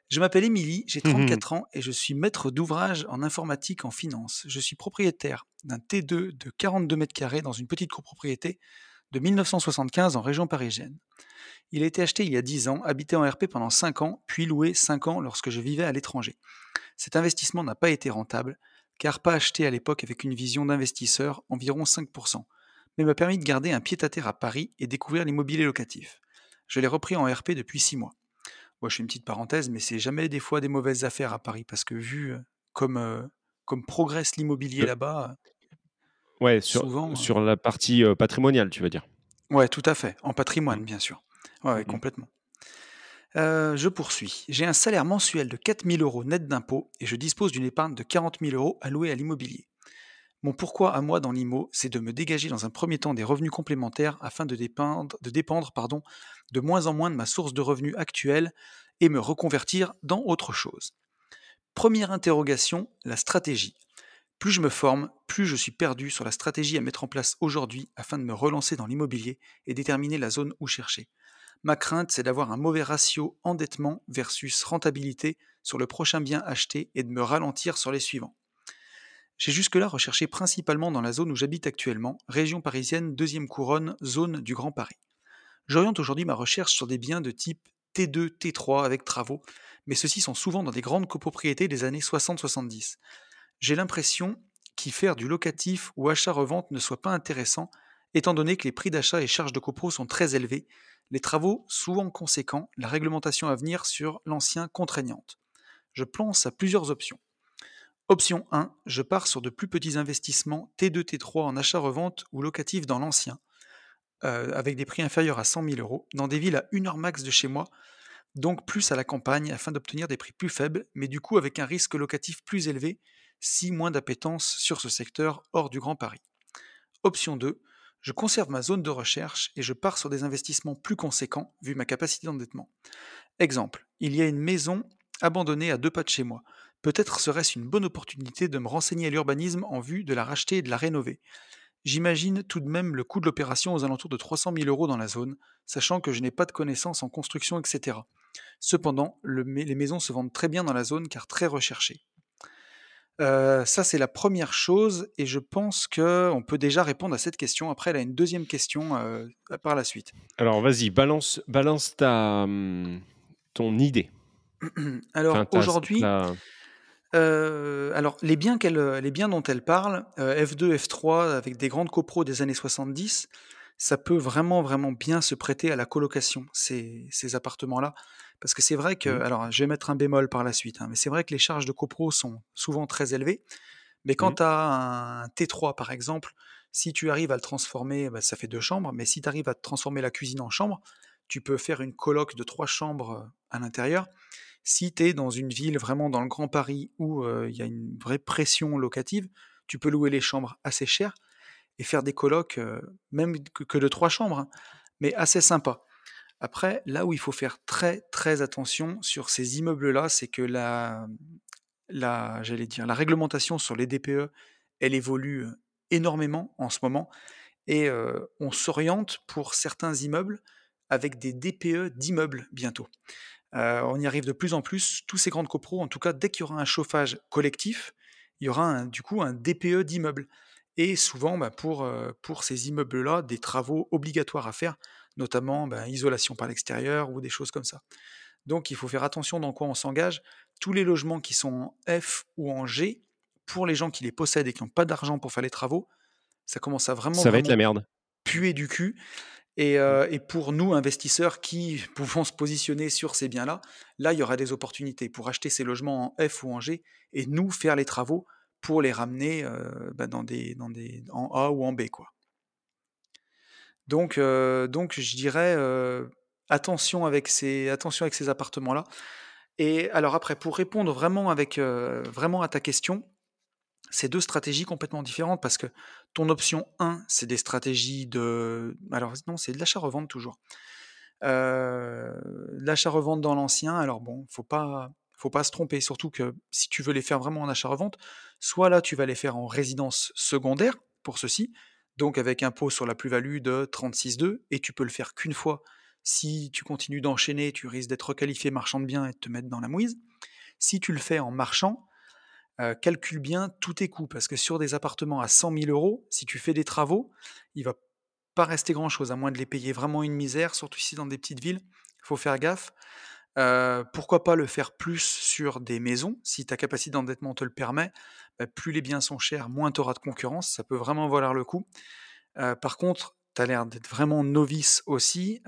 Je m'appelle Émilie, j'ai 34 mmh ans et je suis maître d'ouvrage en informatique en finance. Je suis propriétaire d'un T2 de 42 mètres carrés dans une petite copropriété de 1975 en région parisienne. Il a été acheté il y a 10 ans, habité en RP pendant 5 ans, puis loué 5 ans lorsque je vivais à l'étranger. Cet investissement n'a pas été rentable, car pas acheté à l'époque avec une vision d'investisseur, environ 5%, mais m'a permis de garder un pied-à-terre à Paris et découvrir l'immobilier locatif. Je l'ai repris en RP depuis 6 mois. Moi, je fais une petite parenthèse, mais c'est jamais des fois des mauvaises affaires à Paris, parce que vu comme, comme progresse l'immobilier là-bas. Ouais, sur, sur la partie patrimoniale, tu veux dire? Ouais, tout à fait, en patrimoine, mmh. bien sûr. Ouais, mmh complètement. je poursuis. J'ai un salaire mensuel de 4000 euros net d'impôts et je dispose d'une épargne de 40 000 euros allouée à l'immobilier. Mon pourquoi à moi dans l'IMO, c'est de me dégager dans un premier temps des revenus complémentaires afin de dépendre, de, moins en moins de ma source de revenus actuelle et me reconvertir dans autre chose. Première interrogation, la stratégie. Plus je me forme, plus je suis perdu sur la stratégie à mettre en place aujourd'hui afin de me relancer dans l'immobilier et déterminer la zone où chercher. Ma crainte, c'est d'avoir un mauvais ratio endettement versus rentabilité sur le prochain bien acheté et de me ralentir sur les suivants. J'ai jusque-là recherché principalement dans la zone où j'habite actuellement, région parisienne, deuxième couronne, zone du Grand Paris. J'oriente aujourd'hui ma recherche sur des biens de type T2, T3 avec travaux, mais ceux-ci sont souvent dans des grandes copropriétés des années 60-70. J'ai l'impression qu'y faire du locatif ou achat-revente ne soit pas intéressant, étant donné que les prix d'achat et charges de copro sont très élevés, les travaux souvent conséquents, la réglementation à venir sur l'ancien contraignante. Je pense à plusieurs options. Option 1, je pars sur de plus petits investissements T2, T3 en achat-revente ou locatif dans l'ancien, euh, avec des prix inférieurs à 100 000 euros, dans des villes à 1 heure max de chez moi, donc plus à la campagne afin d'obtenir des prix plus faibles, mais du coup avec un risque locatif plus élevé, si moins d'appétence sur ce secteur hors du Grand Paris. Option 2, je conserve ma zone de recherche et je pars sur des investissements plus conséquents vu ma capacité d'endettement. Exemple, il y a une maison abandonnée à deux pas de chez moi. Peut-être serait-ce une bonne opportunité de me renseigner à l'urbanisme en vue de la racheter et de la rénover. J'imagine tout de même le coût de l'opération aux alentours de 300 000 euros dans la zone, sachant que je n'ai pas de connaissances en construction, etc. Cependant, les maisons se vendent très bien dans la zone car très recherchées. Euh, ça, c'est la première chose, et je pense qu'on peut déjà répondre à cette question. Après, elle a une deuxième question euh, par la suite. Alors, vas-y, balance, balance ta, hum, ton idée. Alors, aujourd'hui, alors les biens les biens dont elle parle, F2, F3 avec des grandes copros des années 70, ça peut vraiment, vraiment bien se prêter à la colocation, ces ces appartements-là. Parce que c'est vrai que mmh. alors je vais mettre un bémol par la suite, hein, mais c'est vrai que les charges de copro sont souvent très élevées. Mais quand mmh. tu as un T3 par exemple, si tu arrives à le transformer, bah, ça fait deux chambres, mais si tu arrives à transformer la cuisine en chambre, tu peux faire une coloc de trois chambres, à l'intérieur si tu es dans une ville vraiment dans le Grand Paris où il y a une vraie pression locative, tu peux louer les chambres assez cher et faire des colocs, même que, de trois chambres, hein, mais assez sympa. Après, là où il faut faire très très attention sur ces immeubles-là, c'est que la, j'allais dire, la réglementation sur les DPE, elle évolue énormément en ce moment et on s'oriente pour certains immeubles avec des DPE d'immeubles bientôt. Euh, on y arrive de plus en plus. Tous ces grandes copros, en tout cas, dès qu'il y aura un chauffage collectif, il y aura du coup un DPE d'immeuble. Et souvent, bah, pour, euh, pour ces immeubles-là, des travaux obligatoires à faire, notamment bah, isolation par l'extérieur ou des choses comme ça. Donc il faut faire attention dans quoi on s'engage. Tous les logements qui sont en F ou en G, pour les gens qui les possèdent et qui n'ont pas d'argent pour faire les travaux, ça commence à vraiment, ça va être la merde. puer du cul. Et, euh, et, pour nous, investisseurs qui pouvons se positionner sur ces biens-là, là, il y aura des opportunités pour acheter ces logements en F ou en G et nous faire les travaux pour les ramener euh, bah, dans des, en A ou en B. Quoi. Donc, euh, donc je dirais attention avec ces, ces appartements-là. Et alors après, pour répondre vraiment, avec, vraiment à ta question, c'est deux stratégies complètement différentes parce que ton option 1, c'est des stratégies de. Alors non, c'est de l'achat-revente toujours. l'achat-revente dans l'ancien, alors bon, faut pas, faut pas se tromper, surtout que si tu veux les faire vraiment en achat-revente, soit là tu vas les faire en résidence secondaire pour ceci, donc avec impôt sur la plus-value de 36,2, et tu peux le faire qu'une fois. Si tu continues d'enchaîner, tu risques d'être requalifié marchand de biens et de te mettre dans la mouise. Si tu le fais en marchand, euh, calcule bien tous tes coûts, parce que sur des appartements à 100 000 euros, si tu fais des travaux, il va pas rester grand-chose, à moins de les payer vraiment une misère, surtout ici dans des petites villes. Il faut faire gaffe. Euh, pourquoi pas le faire plus sur des maisons, si ta capacité d'endettement te le permet. Bah, plus les biens sont chers, moins tu auras de concurrence, ça peut vraiment valoir le coup. Euh, par contre, tu as l'air d'être vraiment novice aussi,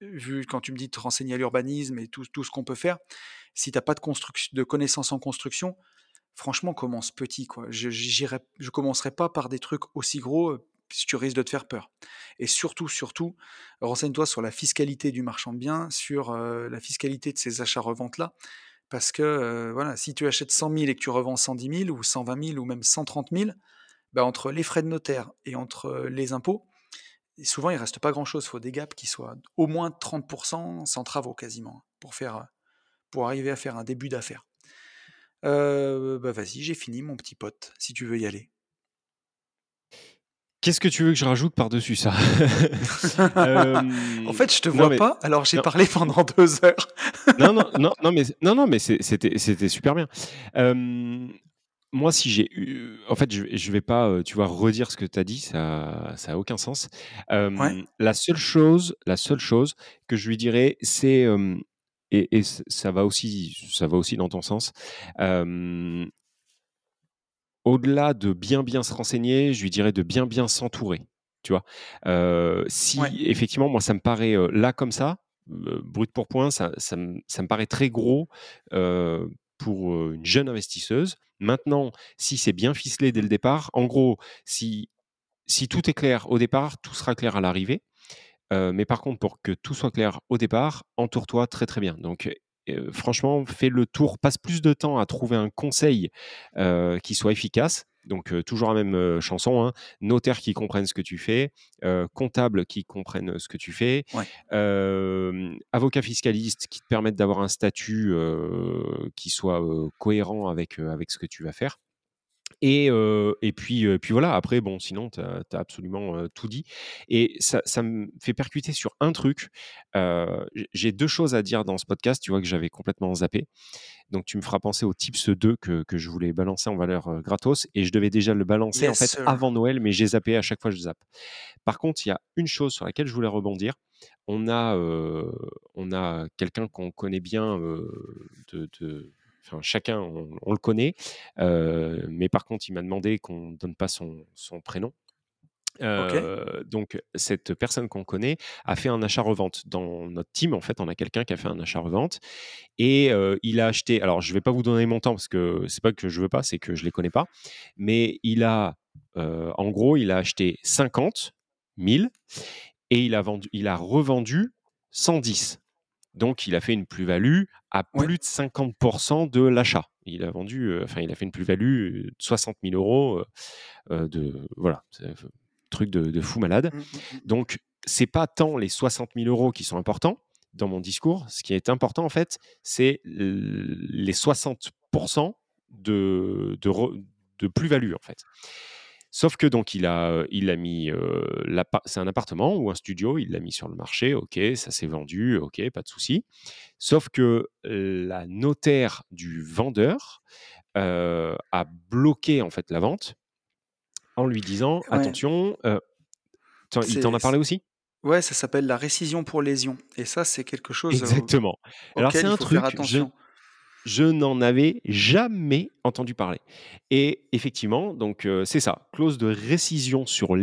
vu quand tu me dis te renseigner à l'urbanisme et tout, tout ce qu'on peut faire si t'as pas de, de connaissances en construction, franchement, commence petit. Quoi. Je ne commencerai pas par des trucs aussi gros si tu risques de te faire peur. Et surtout, surtout, renseigne-toi sur la fiscalité du marchand de biens, sur la fiscalité de ces achats-reventes-là. Parce que voilà, si tu achètes 100 000 et que tu revends 110 000 ou 120 000 ou même 130 000, bah, entre les frais de notaire et entre les impôts, souvent il reste pas grand-chose. Il faut des gaps qui soient au moins 30% sans travaux quasiment pour faire pour arriver à faire un début d'affaires. Euh, bah vas-y, j'ai fini mon petit pote, si tu veux y aller. Qu'est-ce que tu veux que je rajoute par-dessus ça? En fait, je te vois pas, alors j'ai parlé pendant deux heures. non, non, non, non, mais, non, non, mais c'était, c'était super bien. Moi, si j'ai eu. En fait, je, je vais pas, tu vois, redire ce que tu as dit, ça n'a aucun sens. La seule chose, la seule chose que je lui dirais, c'est et, ça va aussi, ça va aussi dans ton sens. au-delà de bien bien se renseigner, je lui dirais de bien bien s'entourer. Tu vois, si effectivement, moi, ça me paraît là comme ça, brut pour point, ça, ça, me, paraît très gros pour une jeune investisseuse. Maintenant, si c'est bien ficelé dès le départ, en gros, si, tout est clair au départ, tout sera clair à l'arrivée mais par contre, pour que tout soit clair au départ, entoure-toi très très bien. Donc, franchement, fais le tour, passe plus de temps à trouver un conseil qui soit efficace. Donc, toujours la même chanson, hein. notaire qui comprenne ce que tu fais, comptable qui comprenne ce que tu fais, avocat fiscaliste qui te permette d'avoir un statut qui soit cohérent avec, avec ce que tu vas faire. Et, et puis, puis voilà, après, bon, sinon, tu as, absolument tout dit. Et ça, ça, me fait percuter sur un truc. J'ai deux choses à dire dans ce podcast, tu vois, que j'avais complètement zappé. Donc, tu me feras penser au Tips 2 que, que je voulais balancer en valeur gratos. Et je devais déjà le balancer, en fait, avant Noël, mais j'ai zappé à chaque fois, je zappe. Par contre, il y a une chose sur laquelle je voulais rebondir. On a, on a quelqu'un qu'on connaît bien de, de chacun, on, le connaît, euh, mais par contre, il m'a demandé qu'on ne donne pas son, prénom. Euh, donc, cette personne qu'on connaît a fait un achat-revente. Dans notre team, en fait, on a quelqu'un qui a fait un achat-revente et euh, il a acheté. Alors, je ne vais pas vous donner mon temps parce que c'est pas que je veux pas, c'est que je les connais pas. Mais il a, en gros, il a acheté 50 000 et il a, vendu, il a revendu 110. Donc, il a fait une plus-value à plus de 50% de l'achat. Il a vendu, euh, enfin, il a fait une plus-value de 60 000 euros euh, euh, de, voilà, truc de, fou malade. Mmh, mmh, mmh. Donc, c'est pas tant les 60 000 euros qui sont importants dans mon discours. Ce qui est important, en fait, c'est les 60% de, de, de plus-value, en fait. Sauf que donc il a, il a mis, c'est un appartement ou un studio, il l'a mis sur le marché, ok, ça s'est vendu, ok, pas de souci. Sauf que la notaire du vendeur a bloqué en fait la vente en lui disant attention. il t'en a parlé aussi? Ouais, ça s'appelle la récision pour lésion et ça, c'est quelque chose, Exactement. Alors c'est un truc, je je n'en avais jamais entendu parler et effectivement, donc c'est ça, clause de récision sur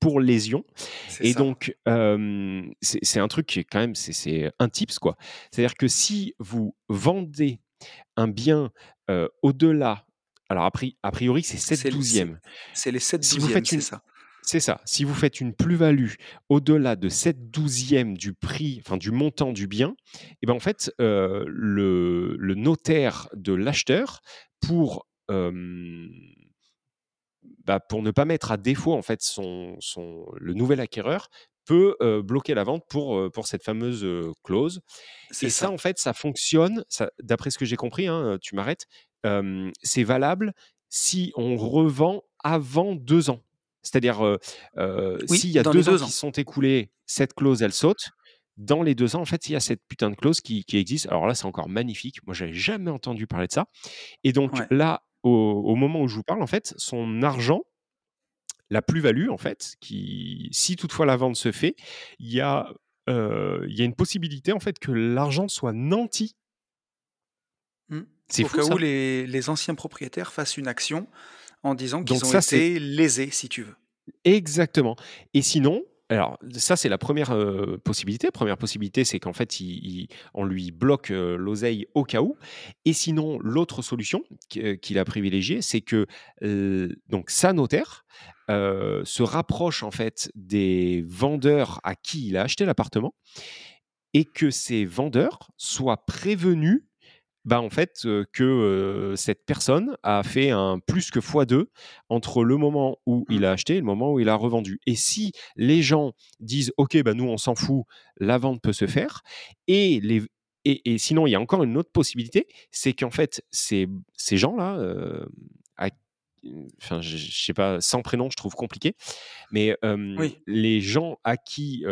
pour lésion et donc c'est un truc qui est quand même c'est un tips, quoi. C'est-à-dire que si vous vendez un bien, au-delà alors a priori, c'est 7 douzièmes. c'est les 7 Si c'est ça. C'est ça. Si vous faites une plus-value au-delà de 7 douzièmes du prix, enfin du montant du bien, et eh ben en fait, euh, le, notaire de l'acheteur, pour, bah, pour ne pas mettre à défaut en fait son, son, le nouvel acquéreur, peut bloquer la vente pour, pour cette fameuse clause. Et ça. en fait, ça fonctionne, d'après ce que j'ai compris, hein, tu m'arrêtes, c'est valable si on revend avant deux ans. C'est-à-dire, s'il y a deux ans, qui sont écoulés, cette clause, elle saute. Dans les deux ans, en fait, il y a cette putain de clause qui, existe. Alors là, c'est encore magnifique. Moi, j'avais jamais entendu parler de ça. Et donc là, au, moment où je vous parle, en fait, son argent, la plus-value, en fait, qui, si toutefois la vente se fait, il y a, il y a une possibilité, en fait, que l'argent soit nanti. Mmh. C'est Au cas où les, les anciens propriétaires fassent une action en disant qu'ils ont été lésés, si tu veux. Exactement. Et sinon, alors ça c'est la première possibilité. Première possibilité, c'est qu'en fait on lui bloque l'oseille au cas où. Et sinon, l'autre solution qu'il a privilégiée, c'est que donc sa notaire se rapproche en fait des vendeurs à qui il a acheté l'appartement et que ces vendeurs soient prévenus bah, en fait, que cette personne a fait un plus que x2 entre le moment où il mmh. a acheté et le moment où il a revendu. Et si les gens disent OK, bah, nous on s'en fout, la vente peut se faire, et, les, et, sinon il y a encore une autre possibilité, c'est qu'en fait ces, ces gens-là, enfin je, sais pas, sans prénom je trouve compliqué, mais les gens à qui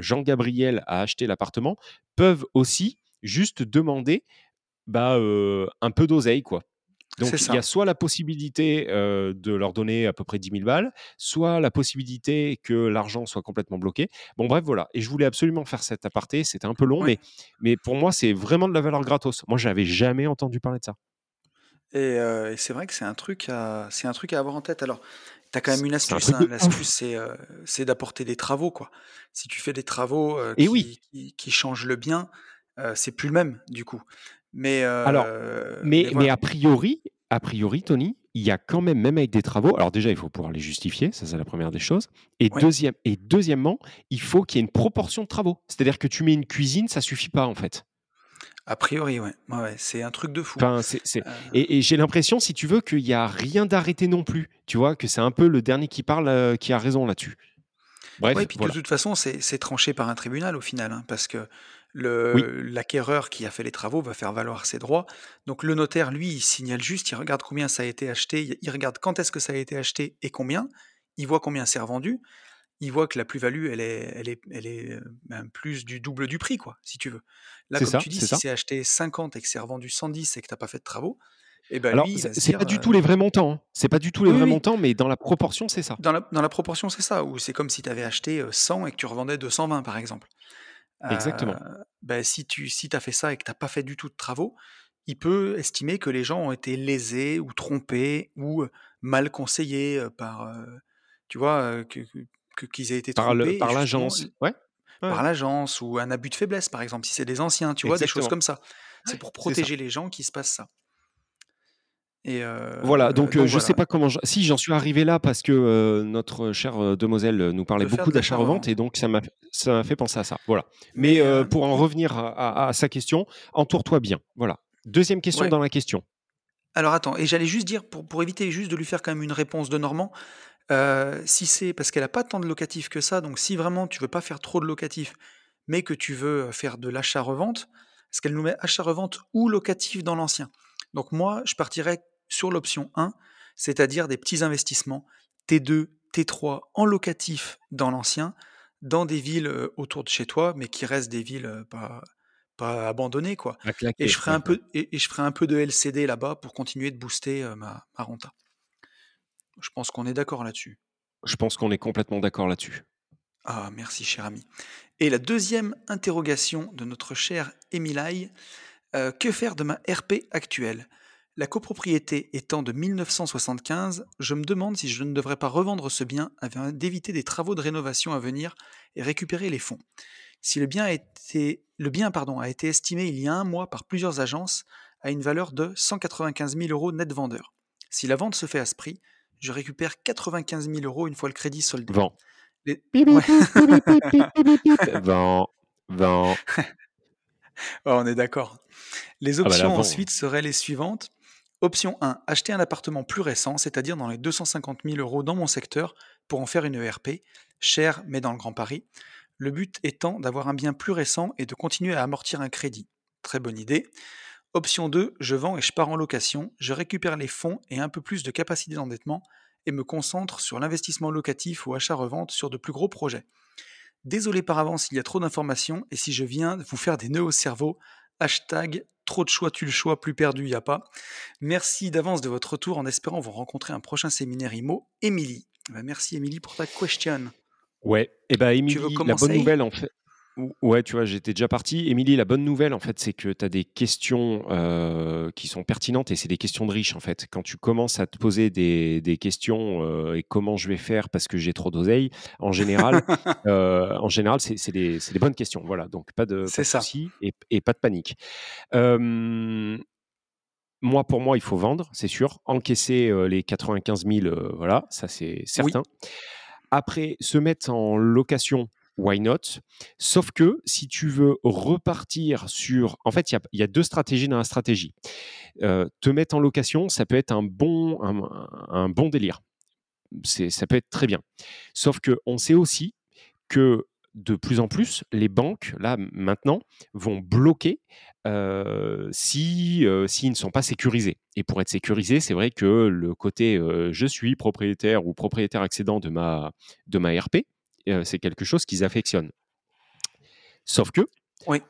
Jean-Gabriel a acheté l'appartement peuvent aussi juste demander bah, un peu d'oseille, quoi. Donc il y a soit la possibilité de leur donner à peu près 10 000 balles, soit la possibilité que l'argent soit complètement bloqué. Bon bref, voilà. Et je voulais absolument faire cet aparté. C'était un peu long, mais, mais pour moi, c'est vraiment de la valeur gratos. Moi, j'avais jamais entendu parler de ça. Et, c'est vrai que c'est un, truc à, un truc à avoir en tête. Alors, tu as quand même une astuce. Hein. L'astuce, c'est, d'apporter des travaux. quoi. Si tu fais des travaux qui, oui. qui, changent le bien, c'est plus le même, du coup. Mais, alors, mais, mais, a priori, a priori, Tony, il y a quand même, même avec des travaux, alors déjà, il faut pouvoir les justifier, ça c'est la première des choses. Et, deuxième, et deuxièmement, il faut qu'il y ait une proportion de travaux. C'est-à-dire que tu mets une cuisine, ça suffit pas en fait. A priori, ouais. ouais, c'est un truc de fou. Enfin, c'est, Et, j'ai l'impression, si tu veux, qu'il n'y a rien d'arrêté non plus. Tu vois, que c'est un peu le dernier qui parle qui a raison là-dessus. Bref, ouais, puis de toute façon, c'est tranché par un tribunal au final, hein, parce que l'acquéreur qui a fait les travaux va faire valoir ses droits. Donc le notaire, lui, il signale juste, il regarde combien ça a été acheté, il regarde quand est-ce que ça a été acheté et combien, il voit combien c'est revendu, il voit que la plus-value, elle est, elle est, elle est euh, ben, plus du double du prix, quoi, si tu veux. Là, comme tu dis, si c'est acheté 50 et que c'est revendu 110 et que tu n'as pas fait de travaux, et eh ben Alors, c'est pas du tout les vrais montants. Hein. C'est pas du tout les vrais montants, mais dans la proportion, c'est ça. Dans la, dans la proportion, c'est ça. Ou c'est comme si tu avais acheté 100 et que tu revendais 220, par exemple. Exactement. Ben, si tu si as fait ça et que tu n'as pas fait du tout de travaux, il peut estimer que les gens ont été lésés ou trompés ou mal conseillés par, tu vois, que qu'ils aient été trompés. Par l'agence, ouais. Par l'agence ou un abus de faiblesse, par exemple, si c'est des anciens, tu vois, des choses comme ça. C'est pour protéger les gens qu'il se passe ça. Voilà, donc, je ne sais pas comment si j'en suis arrivé là parce que, notre chère, demoiselle, nous parlait beaucoup d'achat-revente et donc ça m'a fait penser à ça, voilà. Mais, pour en revenir à sa question, entoure-toi bien, voilà. Deuxième question dans la question. Alors attends, et j'allais juste dire pour pour éviter juste de lui faire quand même une réponse de Normand, si c'est parce qu'elle a pas tant de locatif que ça, donc si vraiment tu veux pas faire trop de locatif, mais que tu veux, faire de l'achat-revente, parce qu'elle nous met achat-revente ou locatif dans l'ancien. Donc moi, je partirais sur l'option 1, c'est-à-dire des petits investissements T2, T3 en locatif dans l'ancien, dans des villes autour de chez toi, mais qui restent des villes pas, pas abandonnées. Quoi. et, je ferai un peu, et, je ferai un peu de LCD là-bas pour continuer de booster ma, ma renta. Je pense qu'on est d'accord là-dessus. Je pense qu'on est complètement d'accord là-dessus. Ah, merci, cher ami. Et la deuxième interrogation de notre cher Emilai, euh, que faire de ma RP actuelle? La copropriété étant de 1975, je me demande si je ne devrais pas revendre ce bien afin d'éviter des travaux de rénovation à venir et récupérer les fonds. Si le bien a été, le bien, pardon, a été estimé il y a un mois par plusieurs agences à une valeur de 195 000 euros net vendeur. Si la vente se fait à ce prix, je récupère 95 000 euros une fois le crédit soldé. Vent. Vent. on est d'accord. Les ah bah options ensuite seraient les suivantes. Option 1, acheter un appartement plus récent, c'est-à-dire dans les 250 000 euros dans mon secteur, pour en faire une ERP, cher mais dans le Grand Paris. Le but étant d'avoir un bien plus récent et de continuer à amortir un crédit. Très bonne idée. Option 2, je vends et je pars en location, je récupère les fonds et un peu plus de capacité d'endettement et me concentre sur l'investissement locatif ou achat-revente sur de plus gros projets. Désolé par avance s'il y a trop d'informations et si je viens vous faire des nœuds au cerveau, hashtag trop de choix tu le choix, plus perdu y a pas. Merci d'avance de votre retour en espérant vous rencontrer un prochain séminaire IMO. Émilie. Bah, merci Émilie pour ta question. Ouais, et bah Émilie, la bonne nouvelle en fait, Ouais, tu vois, j'étais déjà parti. Émilie, la bonne nouvelle, en fait, c'est que tu as des questions euh, qui sont pertinentes et c'est des questions de riches, en fait. Quand tu commences à te poser des, des questions euh, et comment je vais faire parce que j'ai trop d'oseille, en général, euh, en général, c'est des, des, bonnes questions. Voilà, donc pas de, pas de soucis et, et, pas de panique. moi, pour moi, il faut vendre, c'est sûr. Encaisser les 95 000, voilà, ça c'est certain. Après, se mettre en location why not? Sauf que si tu veux repartir sur... En fait, il y, a, deux stratégies dans la stratégie. Euh, te mettre en location, ça peut être un bon, un, bon délire. Ça peut être très bien. Sauf qu'on sait aussi que de plus en plus, les banques, là, maintenant, vont bloquer euh, si euh, s'ils ne sont pas sécurisés. Et pour être sécurisé, c'est vrai que le côté je suis propriétaire ou propriétaire accédant de ma, de ma RP, c'est quelque chose qu'ils affectionnent. Sauf que,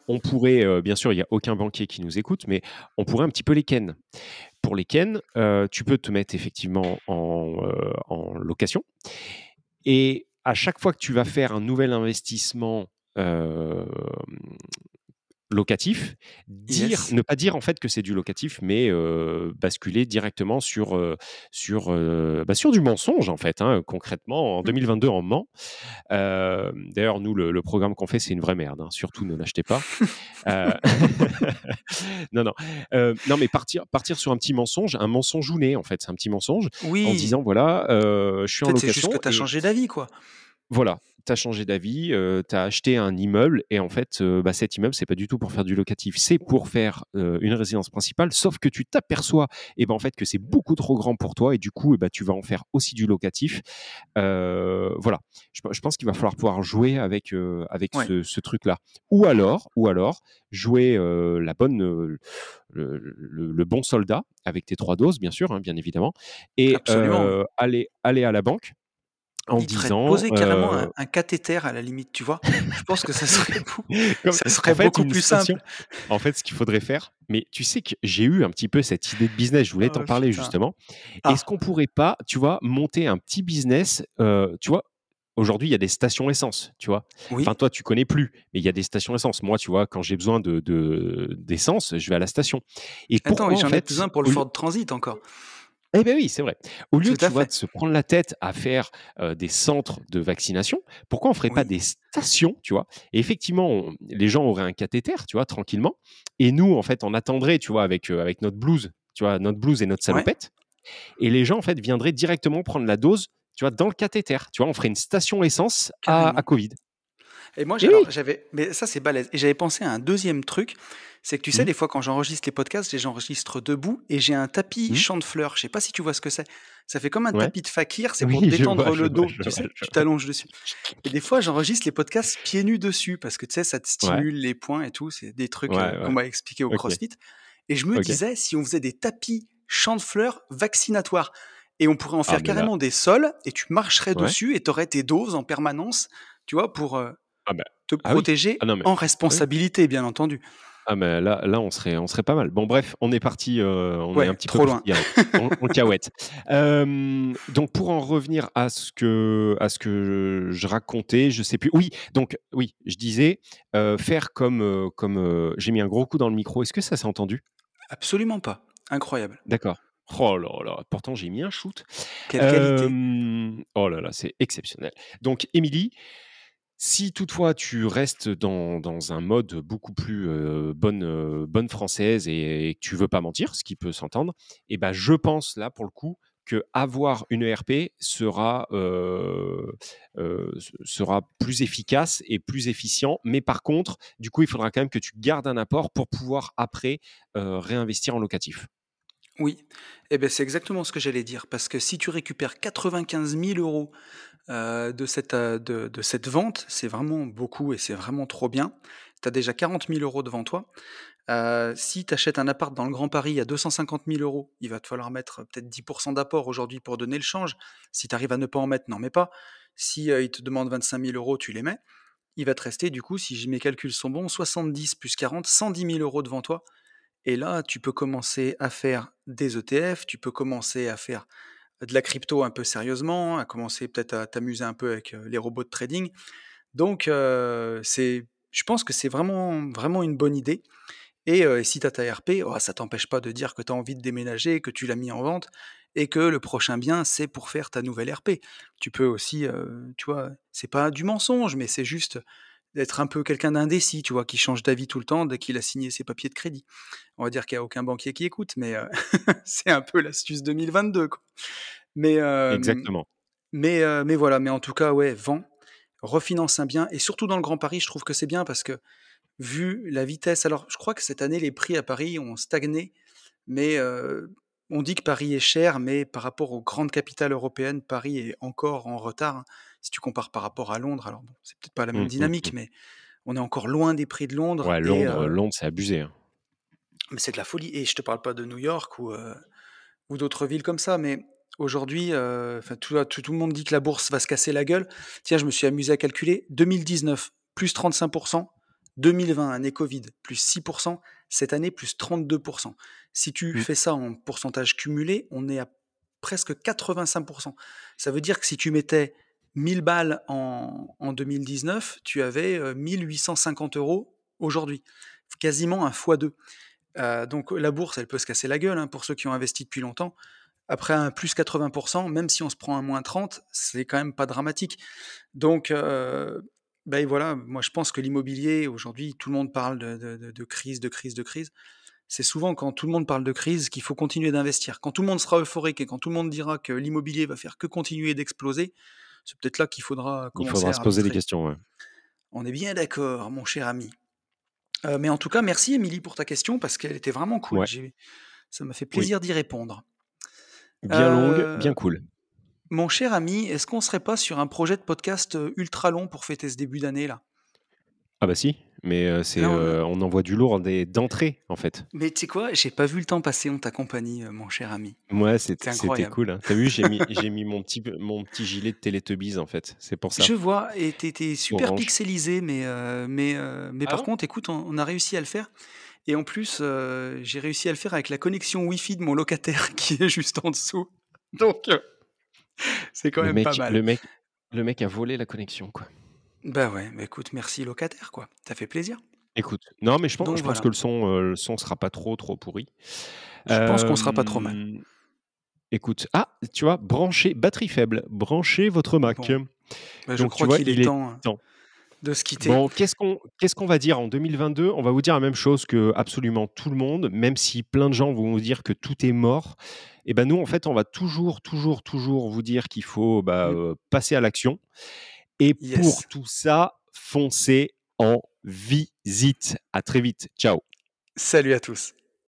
on pourrait, bien sûr, il n'y a aucun banquier qui nous écoute, mais on pourrait un petit peu les ken. Pour les ken, tu peux te mettre effectivement en, en, location. Et à chaque fois que tu vas faire un nouvel investissement locatif, dire, ne pas dire en fait que c'est du locatif, mais basculer directement sur, sur, bah, sur du mensonge en fait. Hein, concrètement, en 2022, mmh. on ment. D'ailleurs, nous, le, programme qu'on fait, c'est une vraie merde. Hein, surtout, ne l'achetez pas. non, non, non, mais partir, partir sur un petit mensonge, un mensonge en fait, c'est un petit mensonge, en disant voilà, je suis en, location. C'est juste que tu as changé d'avis, quoi. Voilà, tu as changé d'avis, tu as acheté un immeuble et en fait, bah, cet immeuble, c'est pas du tout pour faire du locatif, c'est pour faire une résidence principale, sauf que tu t'aperçois et eh ben, en fait, que c'est beaucoup trop grand pour toi et du coup, eh ben, tu vas en faire aussi du locatif. voilà, je, pense qu'il va falloir pouvoir jouer avec, avec ce, truc-là. Ou alors, ou alors jouer la bonne, le, bon soldat avec tes trois doses, bien sûr, hein, bien évidemment, et aller, aller à la banque en disant. Poser carrément un, cathéter à la limite, tu vois? Je pense que ça serait, ça serait beaucoup plus simple. En fait, ce qu'il faudrait faire, mais tu sais que j'ai eu un petit peu cette idée de business, je voulais t'en oh, parler justement. Ah. Est-ce qu'on pourrait pas, tu vois, monter un petit business, tu vois, Aujourd'hui, il y a des stations essence, tu vois? Enfin, toi, tu connais plus, mais il y a des stations essence. Moi, tu vois, quand j'ai besoin de d'essence, je vais à la station. Et Attends, j'en ai un pour le Ford Transit encore. Eh bien oui, c'est vrai. Au lieu tu vois, de se prendre la tête à faire des centres de vaccination, pourquoi on ne ferait pas des stations, tu vois? Et effectivement, les gens auraient un cathéter, tu vois, tranquillement. Et nous, en fait, on attendrait, tu vois, avec, avec notre blouse, tu vois, notre blouse et notre salopette. Et les gens, en fait, viendraient directement prendre la dose, tu vois, dans le cathéter. Tu vois, on ferait une station essence à, Covid. Et moi, j'avais, mais ça c'est balèze. Et j'avais pensé à un deuxième truc, c'est que tu sais, mmh. des fois quand j'enregistre les podcasts, j'enregistre debout et j'ai un tapis mmh. champ de fleurs. Je sais pas si tu vois ce que c'est. Ça fait comme un tapis de fakir, c'est pour détendre le dos. tu sais, tu t'allonges dessus. Et des fois, j'enregistre les podcasts pieds nus dessus parce que tu sais, ça te stimule les points et tout. C'est des trucs euh, qu'on m'a expliqué au CrossFit. Et je me disais, si on faisait des tapis champ de fleurs vaccinatoires, et on pourrait en ah, faire carrément des sols, et tu marcherais dessus et tu aurais tes doses en permanence, tu vois, pour euh, ah, te ah protéger en responsabilité, bien entendu. Ah mais là, là on serait, on serait pas mal. Bon bref, on est parti, euh, on est un petit trop peu loin. on, on donc pour en revenir à ce que, à ce que je racontais, je sais plus. Oui, donc oui, je disais faire comme, comme j'ai mis un gros coup dans le micro. Est-ce que ça s'est entendu? Absolument pas. Incroyable. D'accord. Oh là là, pourtant j'ai mis un shoot. Quelle qualité. oh là là, c'est exceptionnel. Donc Émilie, si toutefois tu restes dans, dans un mode beaucoup plus bonne, bonne française et, que tu veux pas mentir, ce qui peut s'entendre, et eh ben je pense là pour le coup que avoir une ERP sera, sera plus efficace et plus efficient. Mais par contre, du coup, il faudra quand même que tu gardes un apport pour pouvoir après réinvestir en locatif. Oui, eh ben, c'est exactement ce que j'allais dire, parce que si tu récupères 95 000 euros de cette, de, cette vente, c'est vraiment beaucoup et c'est vraiment trop bien. Tu as déjà 40 000 euros devant toi. si tu achètes un appart dans le Grand Paris à 250 000 euros, il va te falloir mettre peut-être 10% d'apport aujourd'hui pour donner le change. Si tu arrives à ne pas en mettre, n'en mets pas. Si il te demande 25 000 euros, tu les mets. Il va te rester, du coup, si mes calculs sont bons, 70 plus 40, 110 000 euros devant toi et là, tu peux commencer à faire des ETF, tu peux commencer à faire de la crypto un peu sérieusement, à commencer peut-être à t'amuser un peu avec les robots de trading. Donc, c'est, je pense que c'est vraiment, vraiment une bonne idée. Et, si tu as ta RP, oh, ça t'empêche pas de dire que tu as envie de déménager, que tu l'as mis en vente et que le prochain bien, c'est pour faire ta nouvelle RP. Tu peux aussi, tu vois, c'est pas du mensonge, mais c'est juste d'être un peu quelqu'un d'indécis, tu vois, qui change d'avis tout le temps dès qu'il a signé ses papiers de crédit. On va dire qu'il n'y a aucun banquier qui écoute, mais euh, c'est un peu l'astuce 2022, quoi. Mais, euh, Exactement. Mais, euh, mais voilà, mais en tout cas, ouais, vend, refinance un bien, et surtout dans le Grand Paris, je trouve que c'est bien parce que vu la vitesse, alors je crois que cette année, les prix à Paris ont stagné, mais on dit que Paris est cher, mais par rapport aux grandes capitales européennes, Paris est encore en retard. Hein si tu compares par rapport à Londres, alors bon, c'est peut-être pas la même mmh, mmh, dynamique, mmh. mais on est encore loin des prix de Londres. Ouais, Londres, Londres c'est abusé. Hein. Mais c'est de la folie. Et je te parle pas de New York ou, ou d'autres villes comme ça, mais aujourd'hui, tout, tout, tout, le monde dit que la bourse va se casser la gueule. Tiens, je me suis amusé à calculer 2019, plus 35%. 2020, année Covid, plus 6%. Cette année, plus 32%. Si tu fais ça en pourcentage cumulé, on est à presque 85%. Ça veut dire que si tu mettais 1000 balles en, en 2019, tu avais 1850 euros aujourd'hui. Quasiment un fois deux. donc la bourse, elle peut se casser la gueule hein, pour ceux qui ont investi depuis longtemps. Après un plus 80%, même si on se prend un moins 30, c'est quand même pas dramatique. Donc, ben voilà, moi je pense que l'immobilier, aujourd'hui, tout le monde parle de, de, de, crise, de crise, de crise. C'est souvent quand tout le monde parle de crise qu'il faut continuer d'investir. Quand tout le monde sera euphorique et quand tout le monde dira que l'immobilier va faire que continuer d'exploser, c'est peut-être là qu'il faudra commencer Il faudra se poser des questions. On est bien d'accord, mon cher ami. Euh, mais en tout cas, merci Émilie pour ta question parce qu'elle était vraiment cool. Ça m'a fait plaisir d'y répondre. Bien longue, euh, bien cool. Mon cher ami, est-ce qu'on serait pas sur un projet de podcast euh, ultra long pour fêter ce début d'année là? Ah bah si, mais c'est on envoie du lourd d'entrée en fait. Mais tu sais quoi, j'ai pas vu le temps passer en ta compagnie, mon cher ami. Ouais, c'était cool. Hein. T'as vu, j'ai mis, j'ai mis mon petit, mon petit gilet de Teletubbies en fait. C'est pour ça. Je vois, et t'étais super pixelisé, mais, mais, mais ah par contre, écoute, on, a réussi à le faire. Et en plus, j'ai réussi à le faire avec la connexion Wi-Fi de mon locataire qui est juste en dessous. Donc, c'est quand même pas mal. Le mec, le mec a volé la connexion, quoi. Bah ouais, bah écoute, merci locataire, quoi. Ça fait plaisir. Écoute, non, mais je pense, je pense que le son, euh, le son sera pas trop, trop pourri. Je pense qu'on sera pas trop mal. Écoute, ah, tu vois, branchez, batterie faible, branchez votre Mac. Bah, je crois qu'il est, temps, hein, temps, de se quitter. Bon, qu'est-ce qu'on qu'est-ce qu'on va dire en 2022 On va vous dire la même chose que absolument tout le monde, même si plein de gens vont vous dire que tout est mort. Et eh ben nous, en fait, on va toujours, toujours, toujours vous dire qu'il faut bah, mmh. euh, passer à l'action. Et pour tout ça, foncez en visite. À très vite. Ciao. Salut à tous.